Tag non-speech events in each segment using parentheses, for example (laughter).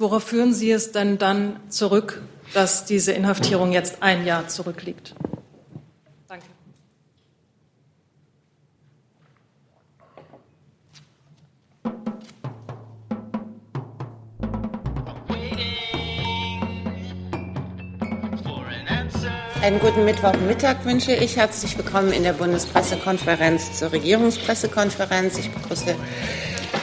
Worauf führen Sie es denn dann zurück, dass diese Inhaftierung jetzt ein Jahr zurückliegt? Danke. Einen guten Mittwochmittag wünsche ich. Herzlich willkommen in der Bundespressekonferenz zur Regierungspressekonferenz. Ich begrüße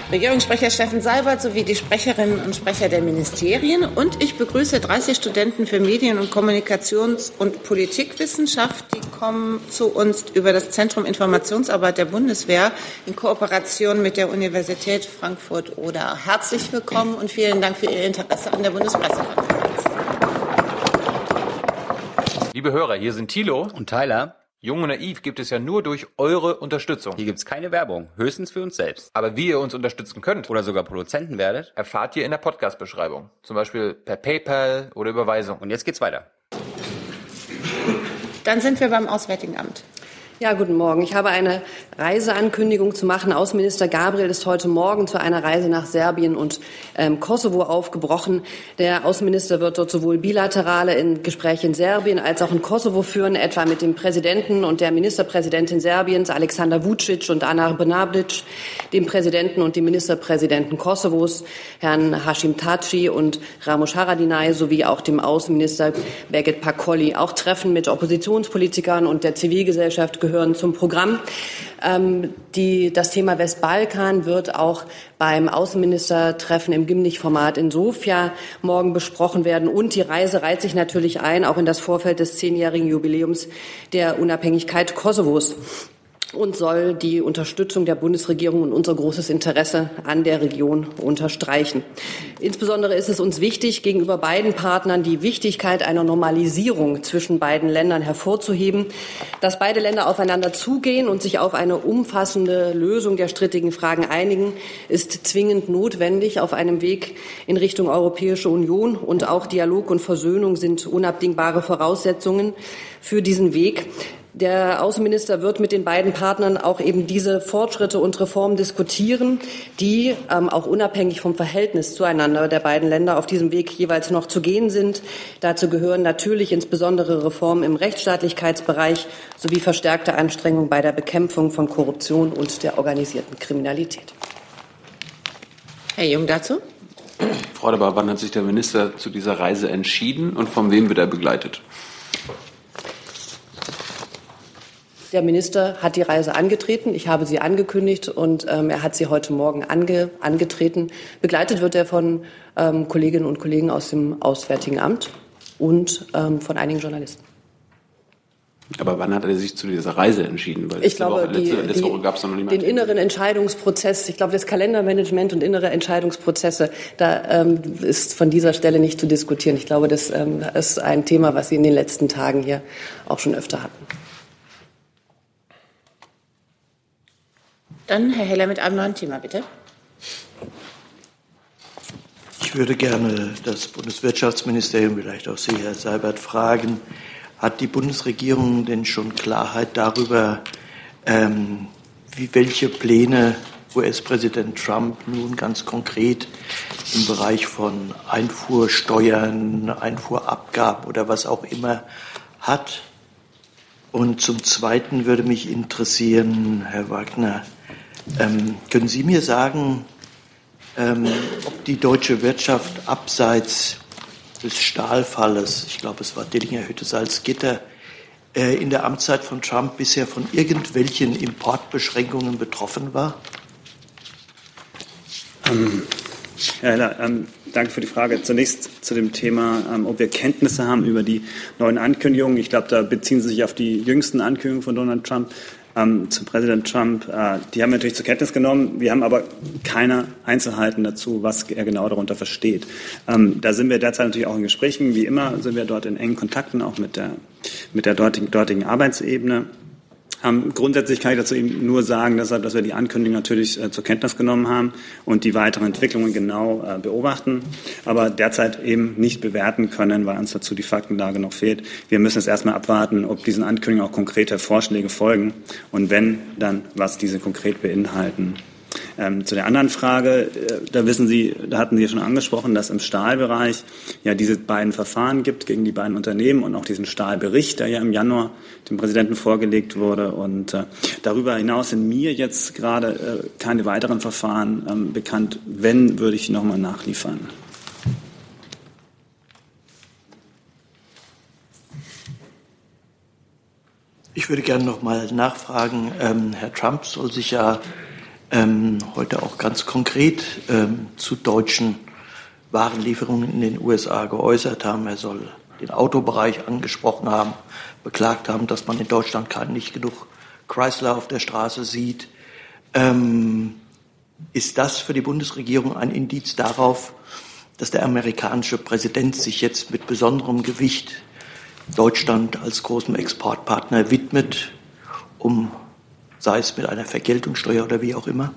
Regierungssprecher Steffen Seibert sowie die Sprecherinnen und Sprecher der Ministerien. Und ich begrüße 30 Studenten für Medien- und Kommunikations- und Politikwissenschaft. Die kommen zu uns über das Zentrum Informationsarbeit der Bundeswehr in Kooperation mit der Universität Frankfurt-Oder. Herzlich willkommen und vielen Dank für Ihr Interesse an der Bundespressekonferenz. Liebe Hörer, hier sind Thilo und Tyler. Jung und naiv gibt es ja nur durch eure Unterstützung. Hier gibt es keine Werbung, höchstens für uns selbst. Aber wie ihr uns unterstützen könnt oder sogar Produzenten werdet, erfahrt ihr in der Podcast-Beschreibung. Zum Beispiel per PayPal oder Überweisung. Und jetzt geht's weiter. Dann sind wir beim Auswärtigen Amt. Ja, guten Morgen. Ich habe eine Reiseankündigung zu machen. Außenminister Gabriel ist heute Morgen zu einer Reise nach Serbien und ähm, Kosovo aufgebrochen. Der Außenminister wird dort sowohl bilaterale in Gespräche in Serbien als auch in Kosovo führen, etwa mit dem Präsidenten und der Ministerpräsidentin Serbiens, Alexander Vucic und Anar Brnabic, dem Präsidenten und dem Ministerpräsidenten Kosovos, Herrn Hashim Taci und Ramos Haradinaj, sowie auch dem Außenminister Begit Pakoli. Auch Treffen mit Oppositionspolitikern und der Zivilgesellschaft gehören zum Programm. Ähm, die, das Thema Westbalkan wird auch beim Außenministertreffen im Gimnich-Format in Sofia morgen besprochen werden. Und die Reise reiht sich natürlich ein, auch in das Vorfeld des zehnjährigen Jubiläums der Unabhängigkeit Kosovos und soll die Unterstützung der Bundesregierung und unser großes Interesse an der Region unterstreichen. Insbesondere ist es uns wichtig, gegenüber beiden Partnern die Wichtigkeit einer Normalisierung zwischen beiden Ländern hervorzuheben, dass beide Länder aufeinander zugehen und sich auf eine umfassende Lösung der strittigen Fragen einigen, ist zwingend notwendig auf einem Weg in Richtung Europäische Union und auch Dialog und Versöhnung sind unabdingbare Voraussetzungen für diesen Weg. Der Außenminister wird mit den beiden Partnern auch eben diese Fortschritte und Reformen diskutieren, die ähm, auch unabhängig vom Verhältnis zueinander der beiden Länder auf diesem Weg jeweils noch zu gehen sind. Dazu gehören natürlich insbesondere Reformen im Rechtsstaatlichkeitsbereich sowie verstärkte Anstrengungen bei der Bekämpfung von Korruption und der organisierten Kriminalität. Herr Jung dazu. Frau Debar, wann hat sich der Minister zu dieser Reise entschieden und von wem wird er begleitet? Der Minister hat die Reise angetreten. Ich habe sie angekündigt und ähm, er hat sie heute Morgen ange, angetreten. Begleitet wird er von ähm, Kolleginnen und Kollegen aus dem Auswärtigen Amt und ähm, von einigen Journalisten. Aber wann hat er sich zu dieser Reise entschieden? Weil ich glaube, Woche, letzte, die, letzte Woche gab es noch nicht den inneren Entscheidungsprozess, ich glaube, das Kalendermanagement und innere Entscheidungsprozesse, da ähm, ist von dieser Stelle nicht zu diskutieren. Ich glaube, das ähm, ist ein Thema, was Sie in den letzten Tagen hier auch schon öfter hatten. Dann Herr Heller mit einem neuen Thema, bitte. Ich würde gerne das Bundeswirtschaftsministerium, vielleicht auch Sie, Herr Seibert, fragen, hat die Bundesregierung denn schon Klarheit darüber, ähm, wie, welche Pläne US-Präsident Trump nun ganz konkret im Bereich von Einfuhrsteuern, Einfuhrabgaben oder was auch immer hat? Und zum Zweiten würde mich interessieren, Herr Wagner, ähm, können Sie mir sagen, ähm, ob die deutsche Wirtschaft abseits des Stahlfalles, ich glaube, es war Dillinger Hütte Salzgitter, äh, in der Amtszeit von Trump bisher von irgendwelchen Importbeschränkungen betroffen war? Ähm, Herr Heller, ähm, danke für die Frage. Zunächst zu dem Thema, ähm, ob wir Kenntnisse haben über die neuen Ankündigungen. Ich glaube, da beziehen Sie sich auf die jüngsten Ankündigungen von Donald Trump ähm, zu Präsident Trump. Äh, die haben wir natürlich zur Kenntnis genommen. Wir haben aber keine Einzelheiten dazu, was er genau darunter versteht. Ähm, da sind wir derzeit natürlich auch in Gesprächen. Wie immer sind wir dort in engen Kontakten, auch mit der, mit der dortigen, dortigen Arbeitsebene. Ähm, grundsätzlich kann ich dazu eben nur sagen, dass, dass wir die Ankündigung natürlich äh, zur Kenntnis genommen haben und die weiteren Entwicklungen genau äh, beobachten, aber derzeit eben nicht bewerten können, weil uns dazu die Faktenlage noch fehlt. Wir müssen jetzt erstmal abwarten, ob diesen Ankündigungen auch konkrete Vorschläge folgen und wenn, dann was diese konkret beinhalten. Ähm, zu der anderen Frage, äh, da wissen Sie, da hatten Sie ja schon angesprochen, dass im Stahlbereich ja diese beiden Verfahren gibt gegen die beiden Unternehmen und auch diesen Stahlbericht, der ja im Januar dem Präsidenten vorgelegt wurde. Und äh, darüber hinaus sind mir jetzt gerade äh, keine weiteren Verfahren ähm, bekannt. Wenn, würde ich nochmal nachliefern. Ich würde gerne noch mal nachfragen. Ähm, Herr Trump soll sich ja ähm, heute auch ganz konkret ähm, zu deutschen Warenlieferungen in den USA geäußert haben. Er soll den Autobereich angesprochen haben, beklagt haben, dass man in Deutschland gerade nicht genug Chrysler auf der Straße sieht. Ähm, ist das für die Bundesregierung ein Indiz darauf, dass der amerikanische Präsident sich jetzt mit besonderem Gewicht Deutschland als großem Exportpartner widmet, um sei es mit einer Vergeltungssteuer oder wie auch immer?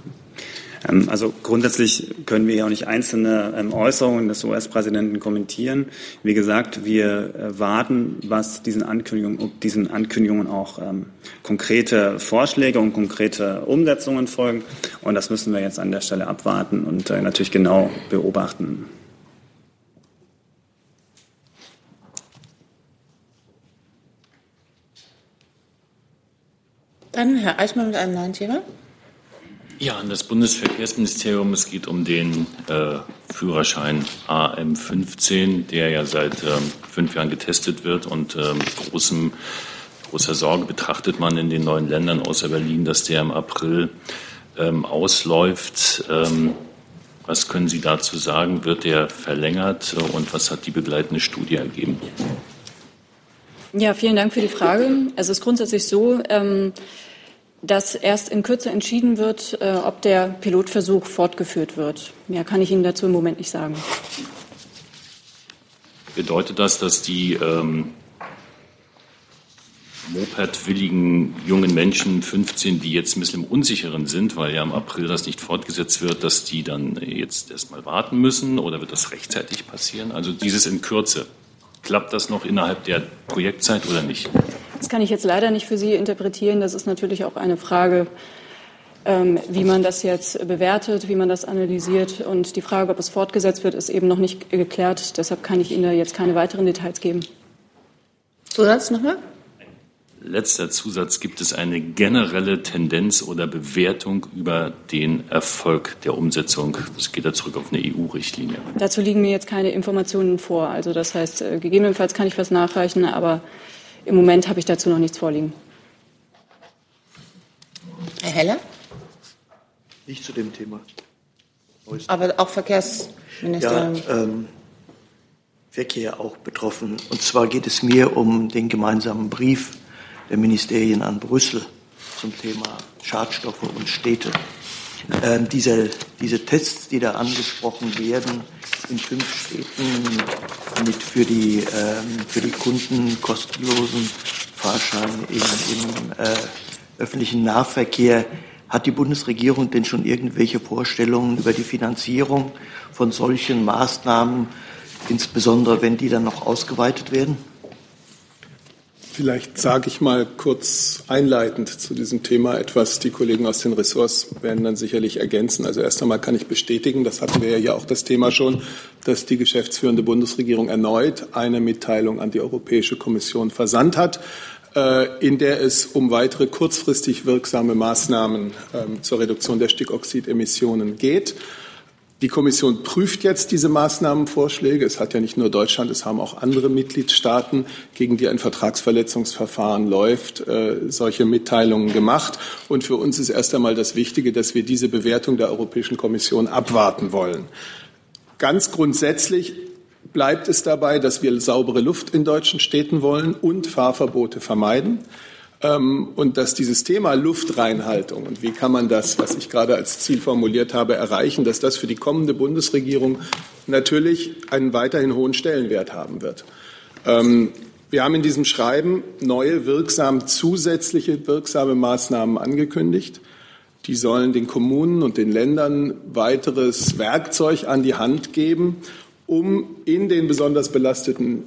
Ähm, also grundsätzlich können wir ja auch nicht einzelne ähm, Äußerungen des US-Präsidenten kommentieren. Wie gesagt, wir äh, warten, was diesen Ankündigungen, diesen Ankündigungen auch ähm, konkrete Vorschläge und konkrete Umsetzungen folgen. Und das müssen wir jetzt an der Stelle abwarten und äh, natürlich genau beobachten. Dann Herr Eichmann mit einem neuen Thema. Ja, an das Bundesverkehrsministerium. Es geht um den äh, Führerschein AM15, der ja seit ähm, fünf Jahren getestet wird und äh, mit großem, großer Sorge betrachtet man in den neuen Ländern außer Berlin, dass der im April ähm, ausläuft. Ähm, was können Sie dazu sagen? Wird der verlängert und was hat die begleitende Studie ergeben? Ja, vielen Dank für die Frage. Es ist grundsätzlich so, ähm, dass erst in Kürze entschieden wird, äh, ob der Pilotversuch fortgeführt wird. Mehr kann ich Ihnen dazu im Moment nicht sagen. Bedeutet das, dass die ähm, Moped-willigen jungen Menschen, 15, die jetzt ein bisschen im Unsicheren sind, weil ja im April das nicht fortgesetzt wird, dass die dann jetzt erstmal warten müssen oder wird das rechtzeitig passieren? Also dieses in Kürze. Klappt das noch innerhalb der Projektzeit oder nicht? Das kann ich jetzt leider nicht für Sie interpretieren. Das ist natürlich auch eine Frage, ähm, wie man das jetzt bewertet, wie man das analysiert. Und die Frage, ob es fortgesetzt wird, ist eben noch nicht geklärt. Deshalb kann ich Ihnen da jetzt keine weiteren Details geben. Zusatz nochmal? Letzter Zusatz, gibt es eine generelle Tendenz oder Bewertung über den Erfolg der Umsetzung? Das geht da zurück auf eine EU-Richtlinie. Dazu liegen mir jetzt keine Informationen vor. Also das heißt, äh, gegebenenfalls kann ich was nachreichen, aber im Moment habe ich dazu noch nichts vorliegen. Herr Heller? Nicht zu dem Thema. Aber auch Verkehrsministerium. Ja, ähm, Verkehr auch betroffen. Und zwar geht es mir um den gemeinsamen Brief der Ministerien an Brüssel zum Thema Schadstoffe und Städte. Ähm, diese, diese Tests, die da angesprochen werden, in fünf Städten mit für die, ähm, für die Kunden kostenlosen Fahrschein im, im äh, öffentlichen Nahverkehr. Hat die Bundesregierung denn schon irgendwelche Vorstellungen über die Finanzierung von solchen Maßnahmen, insbesondere wenn die dann noch ausgeweitet werden? Vielleicht sage ich mal kurz einleitend zu diesem Thema etwas. Die Kollegen aus den Ressorts werden dann sicherlich ergänzen. Also erst einmal kann ich bestätigen, das hatten wir ja auch das Thema schon, dass die geschäftsführende Bundesregierung erneut eine Mitteilung an die Europäische Kommission versandt hat, äh, in der es um weitere kurzfristig wirksame Maßnahmen ähm, zur Reduktion der Stickoxidemissionen geht. Die Kommission prüft jetzt diese Maßnahmenvorschläge. Es hat ja nicht nur Deutschland, es haben auch andere Mitgliedstaaten, gegen die ein Vertragsverletzungsverfahren läuft, äh, solche Mitteilungen gemacht. Und für uns ist erst einmal das Wichtige, dass wir diese Bewertung der Europäischen Kommission abwarten wollen. Ganz grundsätzlich bleibt es dabei, dass wir saubere Luft in deutschen Städten wollen und Fahrverbote vermeiden. Ähm, und dass dieses Thema Luftreinhaltung und wie kann man das, was ich gerade als Ziel formuliert habe, erreichen, dass das für die kommende Bundesregierung natürlich einen weiterhin hohen Stellenwert haben wird. Ähm, wir haben in diesem Schreiben neue, wirksam zusätzliche wirksame Maßnahmen angekündigt. Die sollen den Kommunen und den Ländern weiteres Werkzeug an die Hand geben, um in den besonders belasteten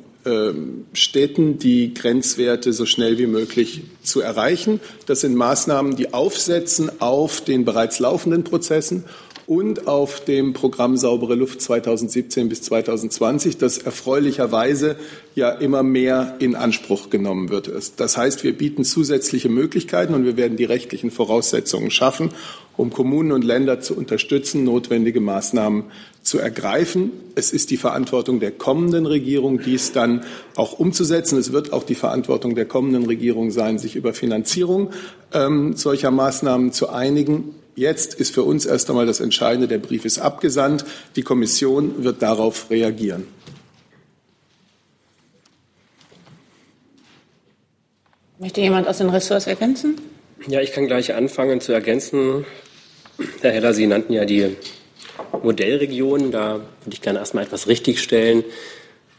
Städten die Grenzwerte so schnell wie möglich zu erreichen. Das sind Maßnahmen, die aufsetzen auf den bereits laufenden Prozessen und auf dem Programm Saubere Luft 2017 bis 2020, das erfreulicherweise ja immer mehr in Anspruch genommen wird. Das heißt, wir bieten zusätzliche Möglichkeiten und wir werden die rechtlichen Voraussetzungen schaffen, um Kommunen und Länder zu unterstützen, notwendige Maßnahmen zu ergreifen. Es ist die Verantwortung der kommenden Regierung, dies dann auch umzusetzen. Es wird auch die Verantwortung der kommenden Regierung sein, sich über Finanzierung ähm, solcher Maßnahmen zu einigen. Jetzt ist für uns erst einmal das Entscheidende, der Brief ist abgesandt. Die Kommission wird darauf reagieren. Möchte jemand aus den Ressorts ergänzen? Ja, ich kann gleich anfangen zu ergänzen. Herr Heller, Sie nannten ja die Modellregionen. Da würde ich gerne erstmal etwas richtigstellen.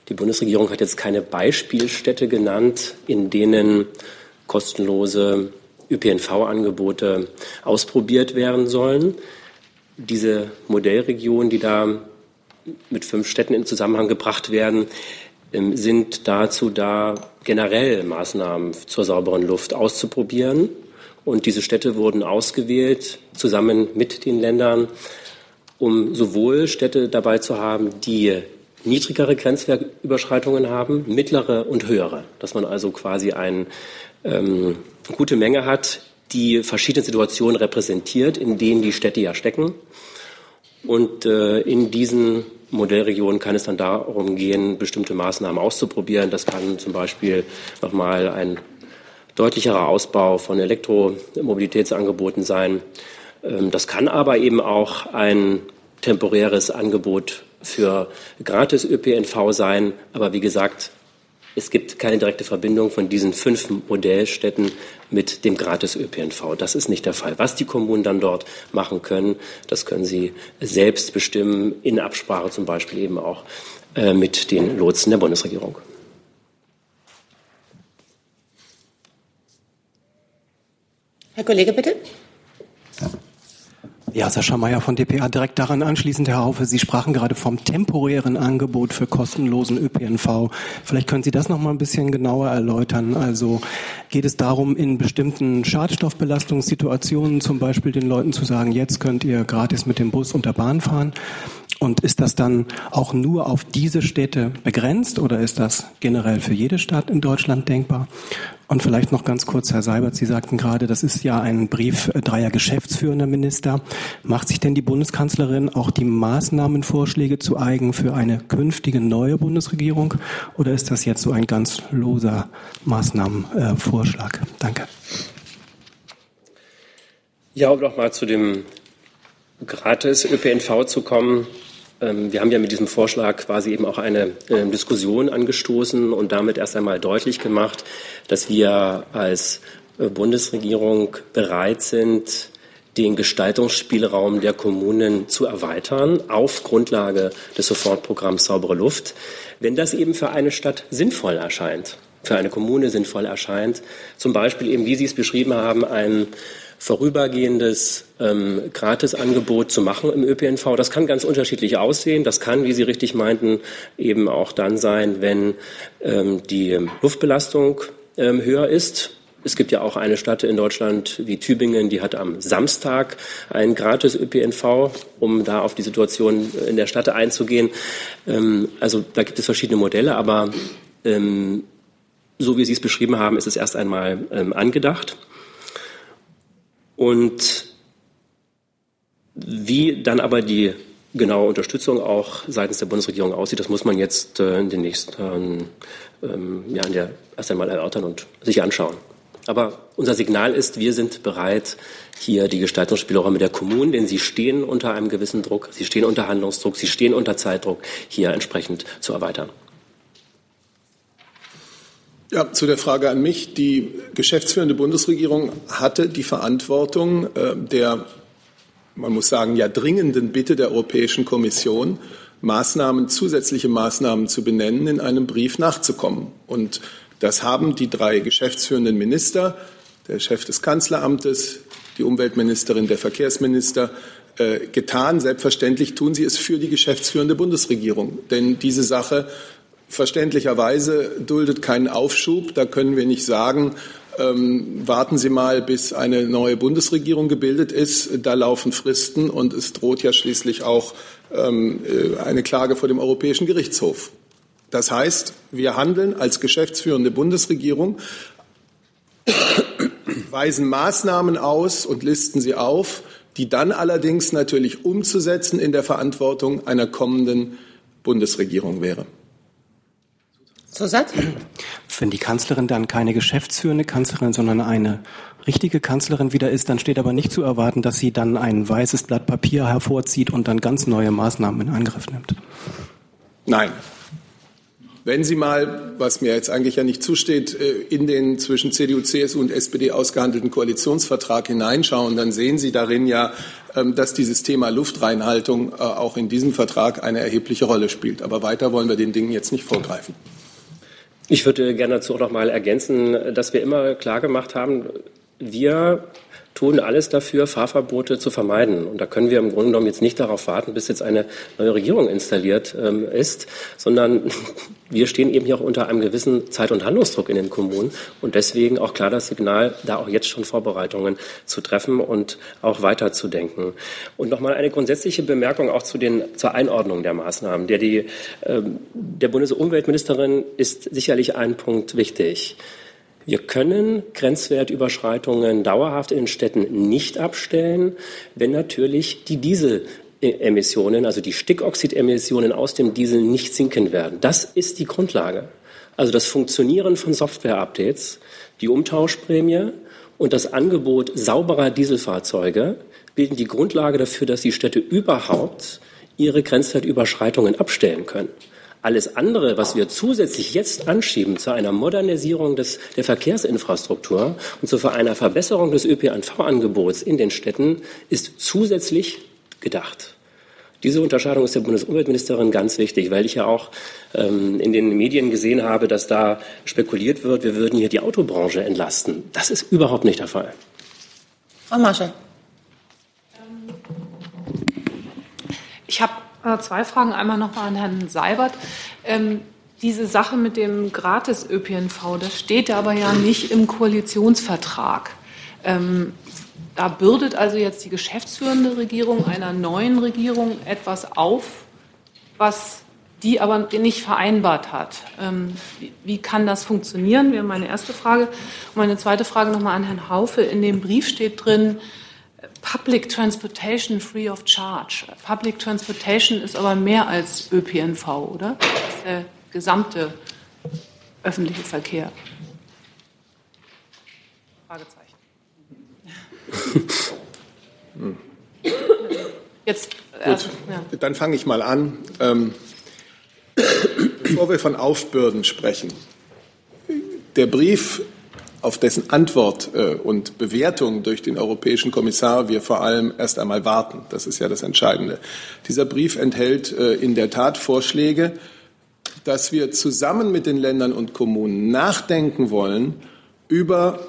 Die Bundesregierung hat jetzt keine Beispielstädte genannt, in denen kostenlose ÖPNV-Angebote ausprobiert werden sollen. Diese Modellregionen, die da mit fünf Städten in Zusammenhang gebracht werden, ähm, sind dazu da, generell Maßnahmen zur sauberen Luft auszuprobieren. Und diese Städte wurden ausgewählt, zusammen mit den Ländern, um sowohl Städte dabei zu haben, die niedrigere Grenzwertüberschreitungen haben, mittlere und höhere. Dass man also quasi eine ähm, gute Menge hat, die verschiedene Situationen repräsentiert, in denen die Städte ja stecken. Und äh, in diesen Modellregionen kann es dann darum gehen, bestimmte Maßnahmen auszuprobieren. Das kann zum Beispiel nochmal ein deutlicherer Ausbau von Elektromobilitätsangeboten sein. Ähm, das kann aber eben auch ein temporäres Angebot für gratis ÖPNV sein. Aber wie gesagt, es gibt keine direkte Verbindung von diesen fünf Modellstädten mit dem gratis ÖPNV. Das ist nicht der Fall. Was die Kommunen dann dort machen können, das können sie selbst bestimmen, in Absprache zum Beispiel eben auch äh, mit den Lotsen der Bundesregierung. Herr Kollege, bitte. Ja, Sascha Mayer von dpa. Direkt daran anschließend, Herr Haufe, Sie sprachen gerade vom temporären Angebot für kostenlosen ÖPNV. Vielleicht können Sie das noch mal ein bisschen genauer erläutern. Also geht es darum, in bestimmten Schadstoffbelastungssituationen zum Beispiel den Leuten zu sagen, jetzt könnt ihr gratis mit dem Bus und der Bahn fahren? Und ist das dann auch nur auf diese Städte begrenzt oder ist das generell für jede Stadt in Deutschland denkbar? Und vielleicht noch ganz kurz, Herr Seibert, Sie sagten gerade, das ist ja ein Brief dreier geschäftsführender Minister. Macht sich denn die Bundeskanzlerin auch die Maßnahmenvorschläge zu eigen für eine künftige neue Bundesregierung? Oder ist das jetzt so ein ganz loser Maßnahmenvorschlag? Danke. Ja, um noch mal zu dem gratis ÖPNV zu kommen. Ähm, wir haben ja mit diesem Vorschlag quasi eben auch eine äh, Diskussion angestoßen und damit erst einmal deutlich gemacht, dass wir als äh, Bundesregierung bereit sind, den Gestaltungsspielraum der Kommunen zu erweitern auf Grundlage des Sofortprogramms Saubere Luft, wenn das eben für eine Stadt sinnvoll erscheint, für eine Kommune sinnvoll erscheint. Zum Beispiel eben, wie Sie es beschrieben haben, ein vorübergehendes ähm, Gratisangebot zu machen im ÖPNV. Das kann ganz unterschiedlich aussehen. Das kann, wie Sie richtig meinten, eben auch dann sein, wenn ähm, die Luftbelastung ähm, höher ist. Es gibt ja auch eine Stadt in Deutschland wie Tübingen, die hat am Samstag ein gratis ÖPNV, um da auf die Situation in der Stadt einzugehen. Ähm, also da gibt es verschiedene Modelle, aber ähm, so wie Sie es beschrieben haben, ist es erst einmal ähm, angedacht. Und wie dann aber die genaue Unterstützung auch seitens der Bundesregierung aussieht, das muss man jetzt äh, in den nächsten ähm, Jahren ja erst einmal erörtern und sich anschauen. Aber unser Signal ist, wir sind bereit, hier die Gestaltungsspielräume der Kommunen, denn sie stehen unter einem gewissen Druck, sie stehen unter Handlungsdruck, sie stehen unter Zeitdruck, hier entsprechend zu erweitern. Ja, zu der Frage an mich. Die geschäftsführende Bundesregierung hatte die Verantwortung äh, der, man muss sagen, ja dringenden Bitte der Europäischen Kommission, Maßnahmen, zusätzliche Maßnahmen zu benennen, in einem Brief nachzukommen. Und das haben die drei geschäftsführenden Minister, der Chef des Kanzleramtes, die Umweltministerin, der Verkehrsminister, äh, getan. Selbstverständlich tun sie es für die geschäftsführende Bundesregierung. Denn diese Sache verständlicherweise duldet keinen Aufschub. Da können wir nicht sagen, ähm, warten Sie mal, bis eine neue Bundesregierung gebildet ist. Da laufen Fristen und es droht ja schließlich auch ähm, äh, eine Klage vor dem Europäischen Gerichtshof. Das heißt, wir handeln als geschäftsführende Bundesregierung, weisen Maßnahmen aus und listen sie auf, die dann allerdings natürlich umzusetzen in der Verantwortung einer kommenden Bundesregierung wäre. Zusatz? Wenn die Kanzlerin dann keine geschäftsführende Kanzlerin, sondern eine richtige Kanzlerin wieder ist, dann steht aber nicht zu erwarten, dass sie dann ein weißes Blatt Papier hervorzieht und dann ganz neue Maßnahmen in Angriff nimmt. Nein. Wenn Sie mal, was mir jetzt eigentlich ja nicht zusteht, äh, in den zwischen CDU, CSU und SPD ausgehandelten Koalitionsvertrag hineinschauen, dann sehen Sie darin ja, ähm, dass dieses Thema Luftreinhaltung äh, auch in diesem Vertrag eine erhebliche Rolle spielt. Aber weiter wollen wir den Dingen jetzt nicht vorgreifen. Ich würde gerne dazu auch noch mal ergänzen, dass wir immer klar gemacht haben, wir tun alles dafür, Fahrverbote zu vermeiden. Und da können wir im Grunde genommen jetzt nicht darauf warten, bis jetzt eine neue Regierung installiert ähm, ist, sondern (laughs) wir stehen eben hier auch unter einem gewissen Zeit- und Handlungsdruck in den Kommunen und deswegen auch klar das Signal, da auch jetzt schon Vorbereitungen zu treffen und auch weiterzudenken. Und nochmal eine grundsätzliche Bemerkung auch zu den, zur Einordnung der Maßnahmen. Der, die, ähm, der Bundesumweltministerin ist sicherlich ein Punkt wichtig. Wir können Grenzwertüberschreitungen dauerhaft in Städten nicht abstellen, wenn natürlich die Dieselemissionen, also die Stickoxidemissionen aus dem Diesel nicht sinken werden. Das ist die Grundlage. Also das Funktionieren von Software-Updates, die Umtauschprämie und das Angebot sauberer Dieselfahrzeuge bilden die Grundlage dafür, dass die Städte überhaupt ihre Grenzwertüberschreitungen abstellen können. Alles andere, was wir zusätzlich jetzt anschieben zu einer Modernisierung des, der Verkehrsinfrastruktur und zu einer Verbesserung des ÖPNV-Angebots in den Städten, ist zusätzlich gedacht. Diese Unterscheidung ist der Bundesumweltministerin ganz wichtig, weil ich ja auch ähm, in den Medien gesehen habe, dass da spekuliert wird, wir würden hier die Autobranche entlasten. Das ist überhaupt nicht der Fall. Frau Marschall. Ich habe zwei Fragen. Einmal nochmal an Herrn Seibert. Ähm, diese Sache mit dem Gratis-ÖPNV, das steht aber ja nicht im Koalitionsvertrag. Ähm, da bürdet also jetzt die geschäftsführende Regierung einer neuen Regierung etwas auf, was die aber nicht vereinbart hat. Ähm, wie, wie, kann das funktionieren? Wäre meine erste Frage. Und meine zweite Frage nochmal an Herrn Haufe. In dem Brief steht drin, Public Transportation free of charge. Public Transportation ist aber mehr als ÖPNV, oder? Das ist der gesamte öffentliche Verkehr. Fragezeichen. (laughs) Jetzt, also, ja. Dann fange ich mal an. Ähm, bevor wir von Aufbürden sprechen, der Brief auf dessen Antwort äh, und Bewertung durch den europäischen Kommissar wir vor allem erst einmal warten. Das ist ja das Entscheidende. Dieser Brief enthält äh, in der Tat Vorschläge, dass wir zusammen mit den Ländern und Kommunen nachdenken wollen über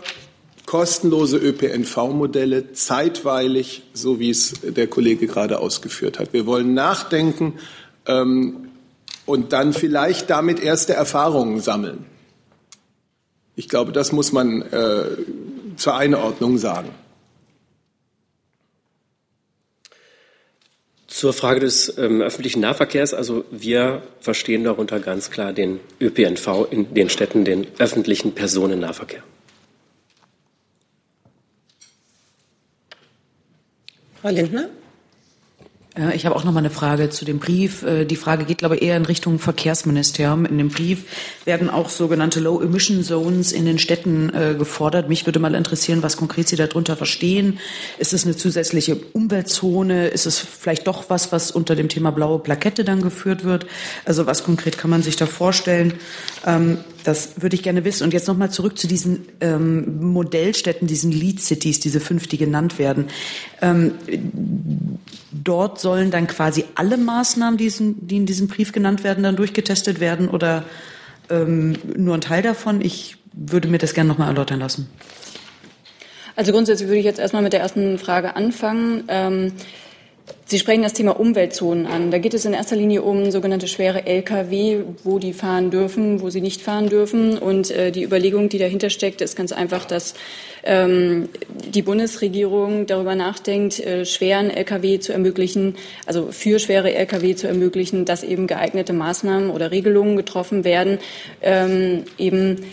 kostenlose ÖPNV-Modelle zeitweilig, so wie es der Kollege gerade ausgeführt hat. Wir wollen nachdenken ähm, und dann vielleicht damit erste Erfahrungen sammeln. Ich glaube, das muss man äh, zur Einordnung sagen. Zur Frage des ähm, öffentlichen Nahverkehrs. Also wir verstehen darunter ganz klar den ÖPNV in den Städten, den öffentlichen Personennahverkehr. Frau Lindner? Ich habe auch noch mal eine Frage zu dem Brief. Äh, die Frage geht, glaube ich, eher in Richtung Verkehrsministerium. In dem Brief werden auch sogenannte Low-Emission-Zones in den Städten äh, gefordert. Mich würde mal interessieren, was konkret Sie darunter verstehen. Ist es eine zusätzliche Umweltzone? Ist es vielleicht doch was, was unter dem Thema blaue Plakette dann geführt wird? Also was konkret kann man sich da vorstellen? Ähm, das würde ich gerne wissen. Und jetzt noch mal zurück zu diesen ähm, Modellstädten, diesen Lead Cities, diese fünf, die genannt werden. Ähm, dort sollen dann quasi alle Maßnahmen, die, in diesem Brief genannt werden, dann durchgetestet werden oder ähm, nur ein Teil davon? Ich würde mir das gerne noch mal erläutern lassen. Also grundsätzlich würde ich jetzt erstmal mit der ersten Frage anfangen. Ähm, Sie sprechen das Thema Umweltzonen an. Da geht es in erster Linie um sogenannte schwere Lkw, wo die fahren dürfen, wo sie nicht fahren dürfen. Und äh, die Überlegung, die dahinter steckt, ist ganz einfach, dass ähm, die Bundesregierung darüber nachdenkt, äh, schweren Lkw zu ermöglichen, also für schwere Lkw zu ermöglichen, dass eben geeignete Maßnahmen oder Regelungen getroffen werden, ähm, eben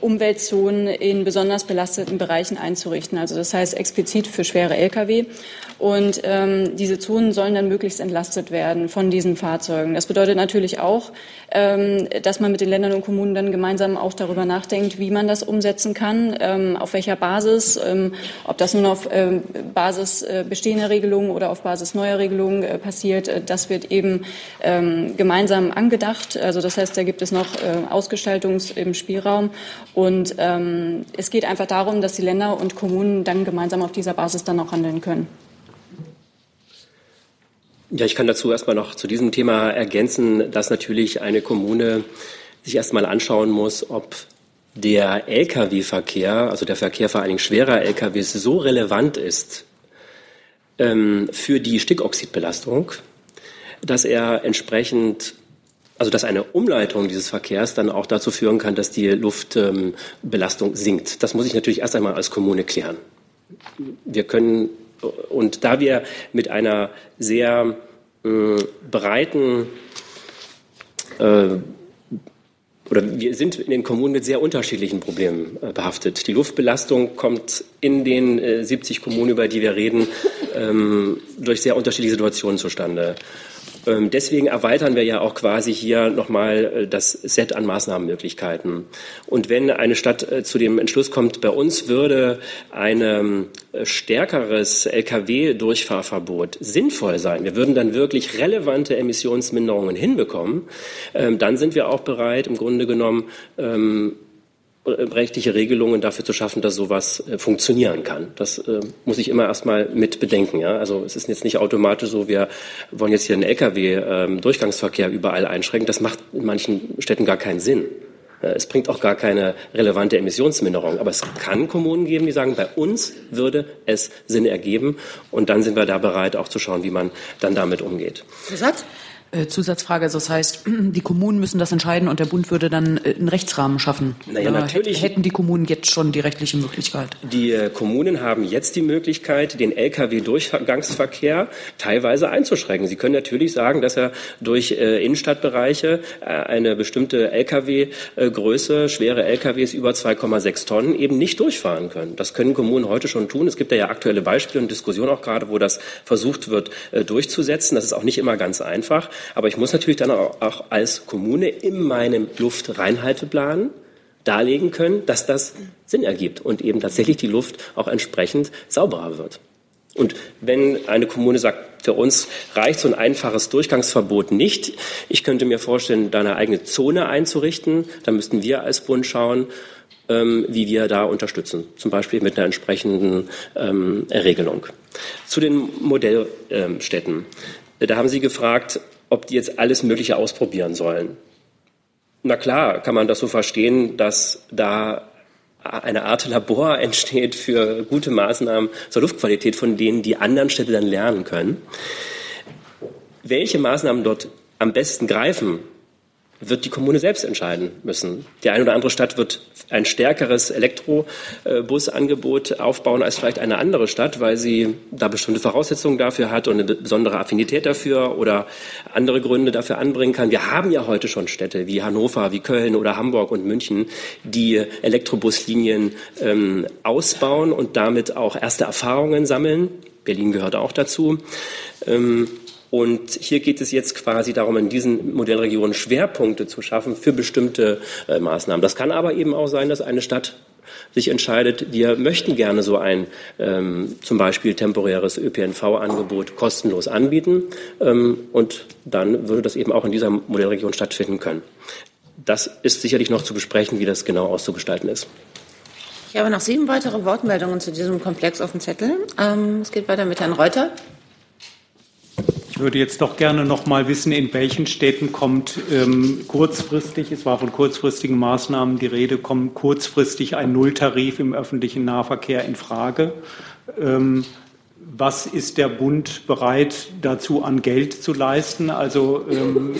Umweltzonen in besonders belasteten Bereichen einzurichten. Also das heißt explizit für schwere Lkw. Und ähm, diese Zonen sollen dann möglichst entlastet werden von diesen Fahrzeugen. Das bedeutet natürlich auch, ähm, dass man mit den Ländern und Kommunen dann gemeinsam auch darüber nachdenkt, wie man das umsetzen kann, ähm, auf welcher Basis, ähm, ob das nun auf ähm, Basis äh, bestehender Regelungen oder auf Basis neuer Regelungen äh, passiert. Äh, das wird eben ähm, gemeinsam angedacht. Also das heißt, da gibt es noch äh, Ausgestaltungsspielraum. Und ähm, es geht einfach darum, dass die Länder und Kommunen dann gemeinsam auf dieser Basis dann auch handeln können. Ja, ich kann dazu erstmal noch zu diesem Thema ergänzen, dass natürlich eine Kommune sich erstmal anschauen muss, ob der Lkw-Verkehr, also der Verkehr vor allen Dingen schwerer Lkws, so relevant ist ähm, für die Stickoxidbelastung, dass er entsprechend also dass eine Umleitung dieses Verkehrs dann auch dazu führen kann, dass die Luftbelastung ähm, sinkt. Das muss ich natürlich erst einmal als Kommune klären. Wir können und da wir mit einer sehr äh, breiten äh, oder wir sind in den Kommunen mit sehr unterschiedlichen Problemen äh, behaftet. Die Luftbelastung kommt in den äh, 70 Kommunen, über die wir reden, ähm, durch sehr unterschiedliche Situationen zustande. Ähm, deswegen erweitern wir ja auch quasi hier nochmal äh, das Set an Maßnahmenmöglichkeiten. Und wenn eine Stadt äh, zu dem Entschluss kommt, bei uns würde ein ähm, stärkeres Lkw-Durchfahrverbot sinnvoll sein, wir würden dann wirklich relevante Emissionsminderungen hinbekommen, ähm, dann sind wir auch bereit, im Grunde genommen, rechtliche Regelungen dafür zu schaffen, dass sowas äh, funktionieren kann. Das äh, muss ich immer erstmal mit bedenken. Ja? Also es ist jetzt nicht automatisch so, wir wollen jetzt hier einen Lkw-Durchgangsverkehr ähm, überall einschränken. Das macht in manchen Städten gar keinen Sinn. Äh, es bringt auch gar keine relevante Emissionsminderung. Aber es kann Kommunen geben, die sagen, bei uns würde es Sinn ergeben. Und dann sind wir da bereit, auch zu schauen, wie man dann damit umgeht. Satz? Äh, Zusatzfrage, also das heißt, (clears throat) die Kommunen müssen das entscheiden und der Bund würde dann äh, einen Rechtsrahmen schaffen. Naja, natürlich. Hätten die Kommunen jetzt schon die rechtliche Möglichkeit? Die äh, Kommunen haben jetzt die Möglichkeit, den Lkw-Durchgangsverkehr teilweise einzuschränken. Sie können natürlich sagen, dass er durch Innenstadtbereiche eine bestimmte Lkw-Größe, schwere Lkws über 2,6 Tonnen eben nicht durchfahren können. Das können Kommunen heute schon tun. Es gibt ja aktuelle Beispiele und Diskussionen auch gerade, wo das versucht wird durchzusetzen. Das ist auch nicht immer ganz einfach. Aber ich muss natürlich dann auch als Kommune in meinem Luftreinhalteplan darlegen können, dass das Sinn ergibt und eben tatsächlich die Luft auch entsprechend sauberer wird. Und wenn eine Kommune sagt, für uns reicht so ein einfaches Durchgangsverbot nicht, ich könnte mir vorstellen, da eine eigene Zone einzurichten, dann müssten wir als Bund schauen, ähm, wie wir da unterstützen, zum Beispiel mit einer entsprechenden ähm, Regelung. Zu den Modellstädten. Da haben Sie gefragt, ob die jetzt alles Mögliche ausprobieren sollen. Na klar, kann man das so verstehen, dass da eine Art Labor (laughs) entsteht für gute Maßnahmen zur Luftqualität, von denen die anderen Städte dann lernen können. Welche Maßnahmen dort am besten greifen, wird die Kommune selbst entscheiden müssen. Die eine oder andere Stadt wird ein stärkeres Elektrobusangebot aufbauen als vielleicht eine andere Stadt, weil sie da bestimmte Voraussetzungen dafür hat und eine besondere Affinität dafür oder andere Gründe dafür anbringen kann. Wir haben ja heute schon Städte wie Hannover, wie Köln oder Hamburg und München, die Elektrobuslinien ähm, ausbauen und damit auch erste Erfahrungen sammeln. Berlin gehört auch dazu. Ähm, und hier geht es jetzt quasi darum, in diesen Modellregionen Schwerpunkte zu schaffen für bestimmte äh, Maßnahmen. Das kann aber eben auch sein, dass eine Stadt sich entscheidet, wir möchten gerne so ein ähm, zum Beispiel temporäres ÖPNV-Angebot kostenlos anbieten. Ähm, und dann würde das eben auch in dieser Modellregion stattfinden können. Das ist sicherlich noch zu besprechen, wie das genau auszugestalten ist. Ich habe noch sieben weitere Wortmeldungen zu diesem Komplex auf dem Zettel. Ähm, es geht weiter mit Herrn Reuter. Ich würde jetzt doch gerne noch mal wissen, in welchen Städten kommt ähm, kurzfristig, es war von kurzfristigen Maßnahmen die Rede, kommt kurzfristig ein Nulltarif im öffentlichen Nahverkehr in Frage. Ähm, was ist der Bund bereit dazu an Geld zu leisten? Also ähm, äh,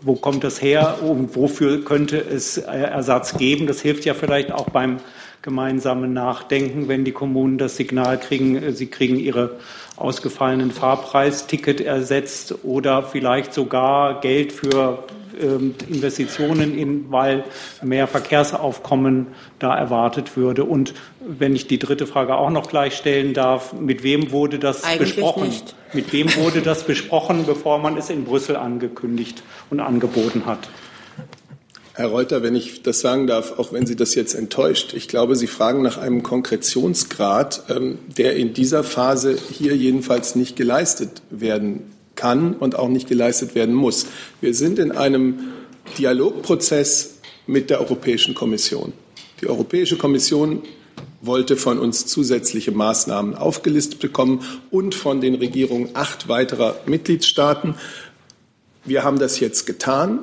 wo kommt das her und wofür könnte es Ersatz geben? Das hilft ja vielleicht auch beim gemeinsamen Nachdenken, wenn die Kommunen das Signal kriegen, äh, sie kriegen ihre ausgefallenen Fahrpreisticket ersetzt oder vielleicht sogar Geld für ähm, Investitionen in, weil mehr Verkehrsaufkommen da erwartet würde. Und wenn ich die dritte Frage auch noch gleich stellen darf, mit wem wurde das Eigentlich besprochen? Nicht. Mit wem wurde das besprochen, bevor man es in Brüssel angekündigt und angeboten hat? Herr Reuter, wenn ich das sagen darf, auch wenn Sie das jetzt enttäuscht, ich glaube, Sie fragen nach einem Konkretionsgrad, ähm, der in dieser Phase hier jedenfalls nicht geleistet werden kann und auch nicht geleistet werden muss. Wir sind in einem Dialogprozess mit der Europäischen Kommission. Die Europäische Kommission wollte von uns zusätzliche Maßnahmen aufgelistet bekommen und von den Regierungen acht weiterer Mitgliedstaaten. Wir haben das jetzt getan.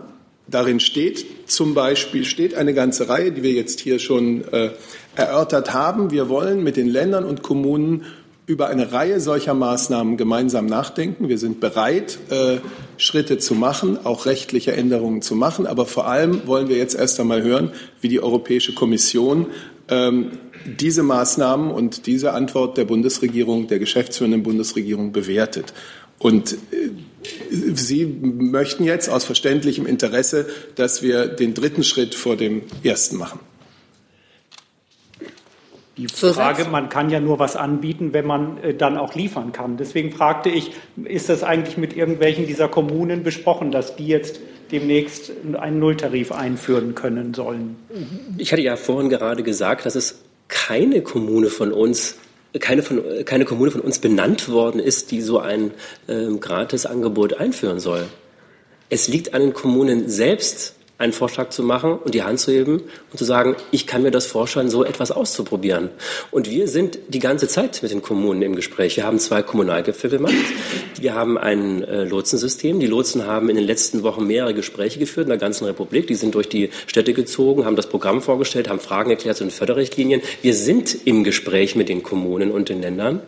Darin steht zum Beispiel steht eine ganze Reihe, die wir jetzt hier schon äh, erörtert haben. Wir wollen mit den Ländern und Kommunen über eine Reihe solcher Maßnahmen gemeinsam nachdenken. Wir sind bereit, äh, Schritte zu machen, auch rechtliche Änderungen zu machen. Aber vor allem wollen wir jetzt erst einmal hören, wie die Europäische Kommission ähm, diese Maßnahmen und diese Antwort der Bundesregierung, der geschäftsführenden Bundesregierung bewertet. Und äh, Sie möchten jetzt aus verständlichem Interesse, dass wir den dritten Schritt vor dem ersten machen. Die Frage, man kann ja nur was anbieten, wenn man äh, dann auch liefern kann. Deswegen fragte ich, ist das eigentlich mit irgendwelchen dieser Kommunen besprochen, dass die jetzt demnächst einen Nulltarif einführen können sollen? Ich hatte ja vorhin gerade gesagt, dass es keine Kommune von uns keine, von, keine Kommune von uns benannt worden ist, die so ein ähm, Gratisangebot einführen soll. Es liegt an den Kommunen selbst, einen Vorschlag zu machen und die Hand zu heben und zu sagen, ich kann mir das vorstellen, so etwas auszuprobieren. Und wir sind die ganze Zeit mit den Kommunen im Gespräch. Wir haben zwei Kommunalgipfel gemacht. Wir haben ein äh, Lotsensystem. Die Lotsen haben in den letzten Wochen mehrere Gespräche geführt in der ganzen Republik. Die sind durch die Städte gezogen, haben das Programm vorgestellt, haben Fragen erklärt zu den Förderrichtlinien. Wir sind im Gespräch mit den Kommunen und den Ländern.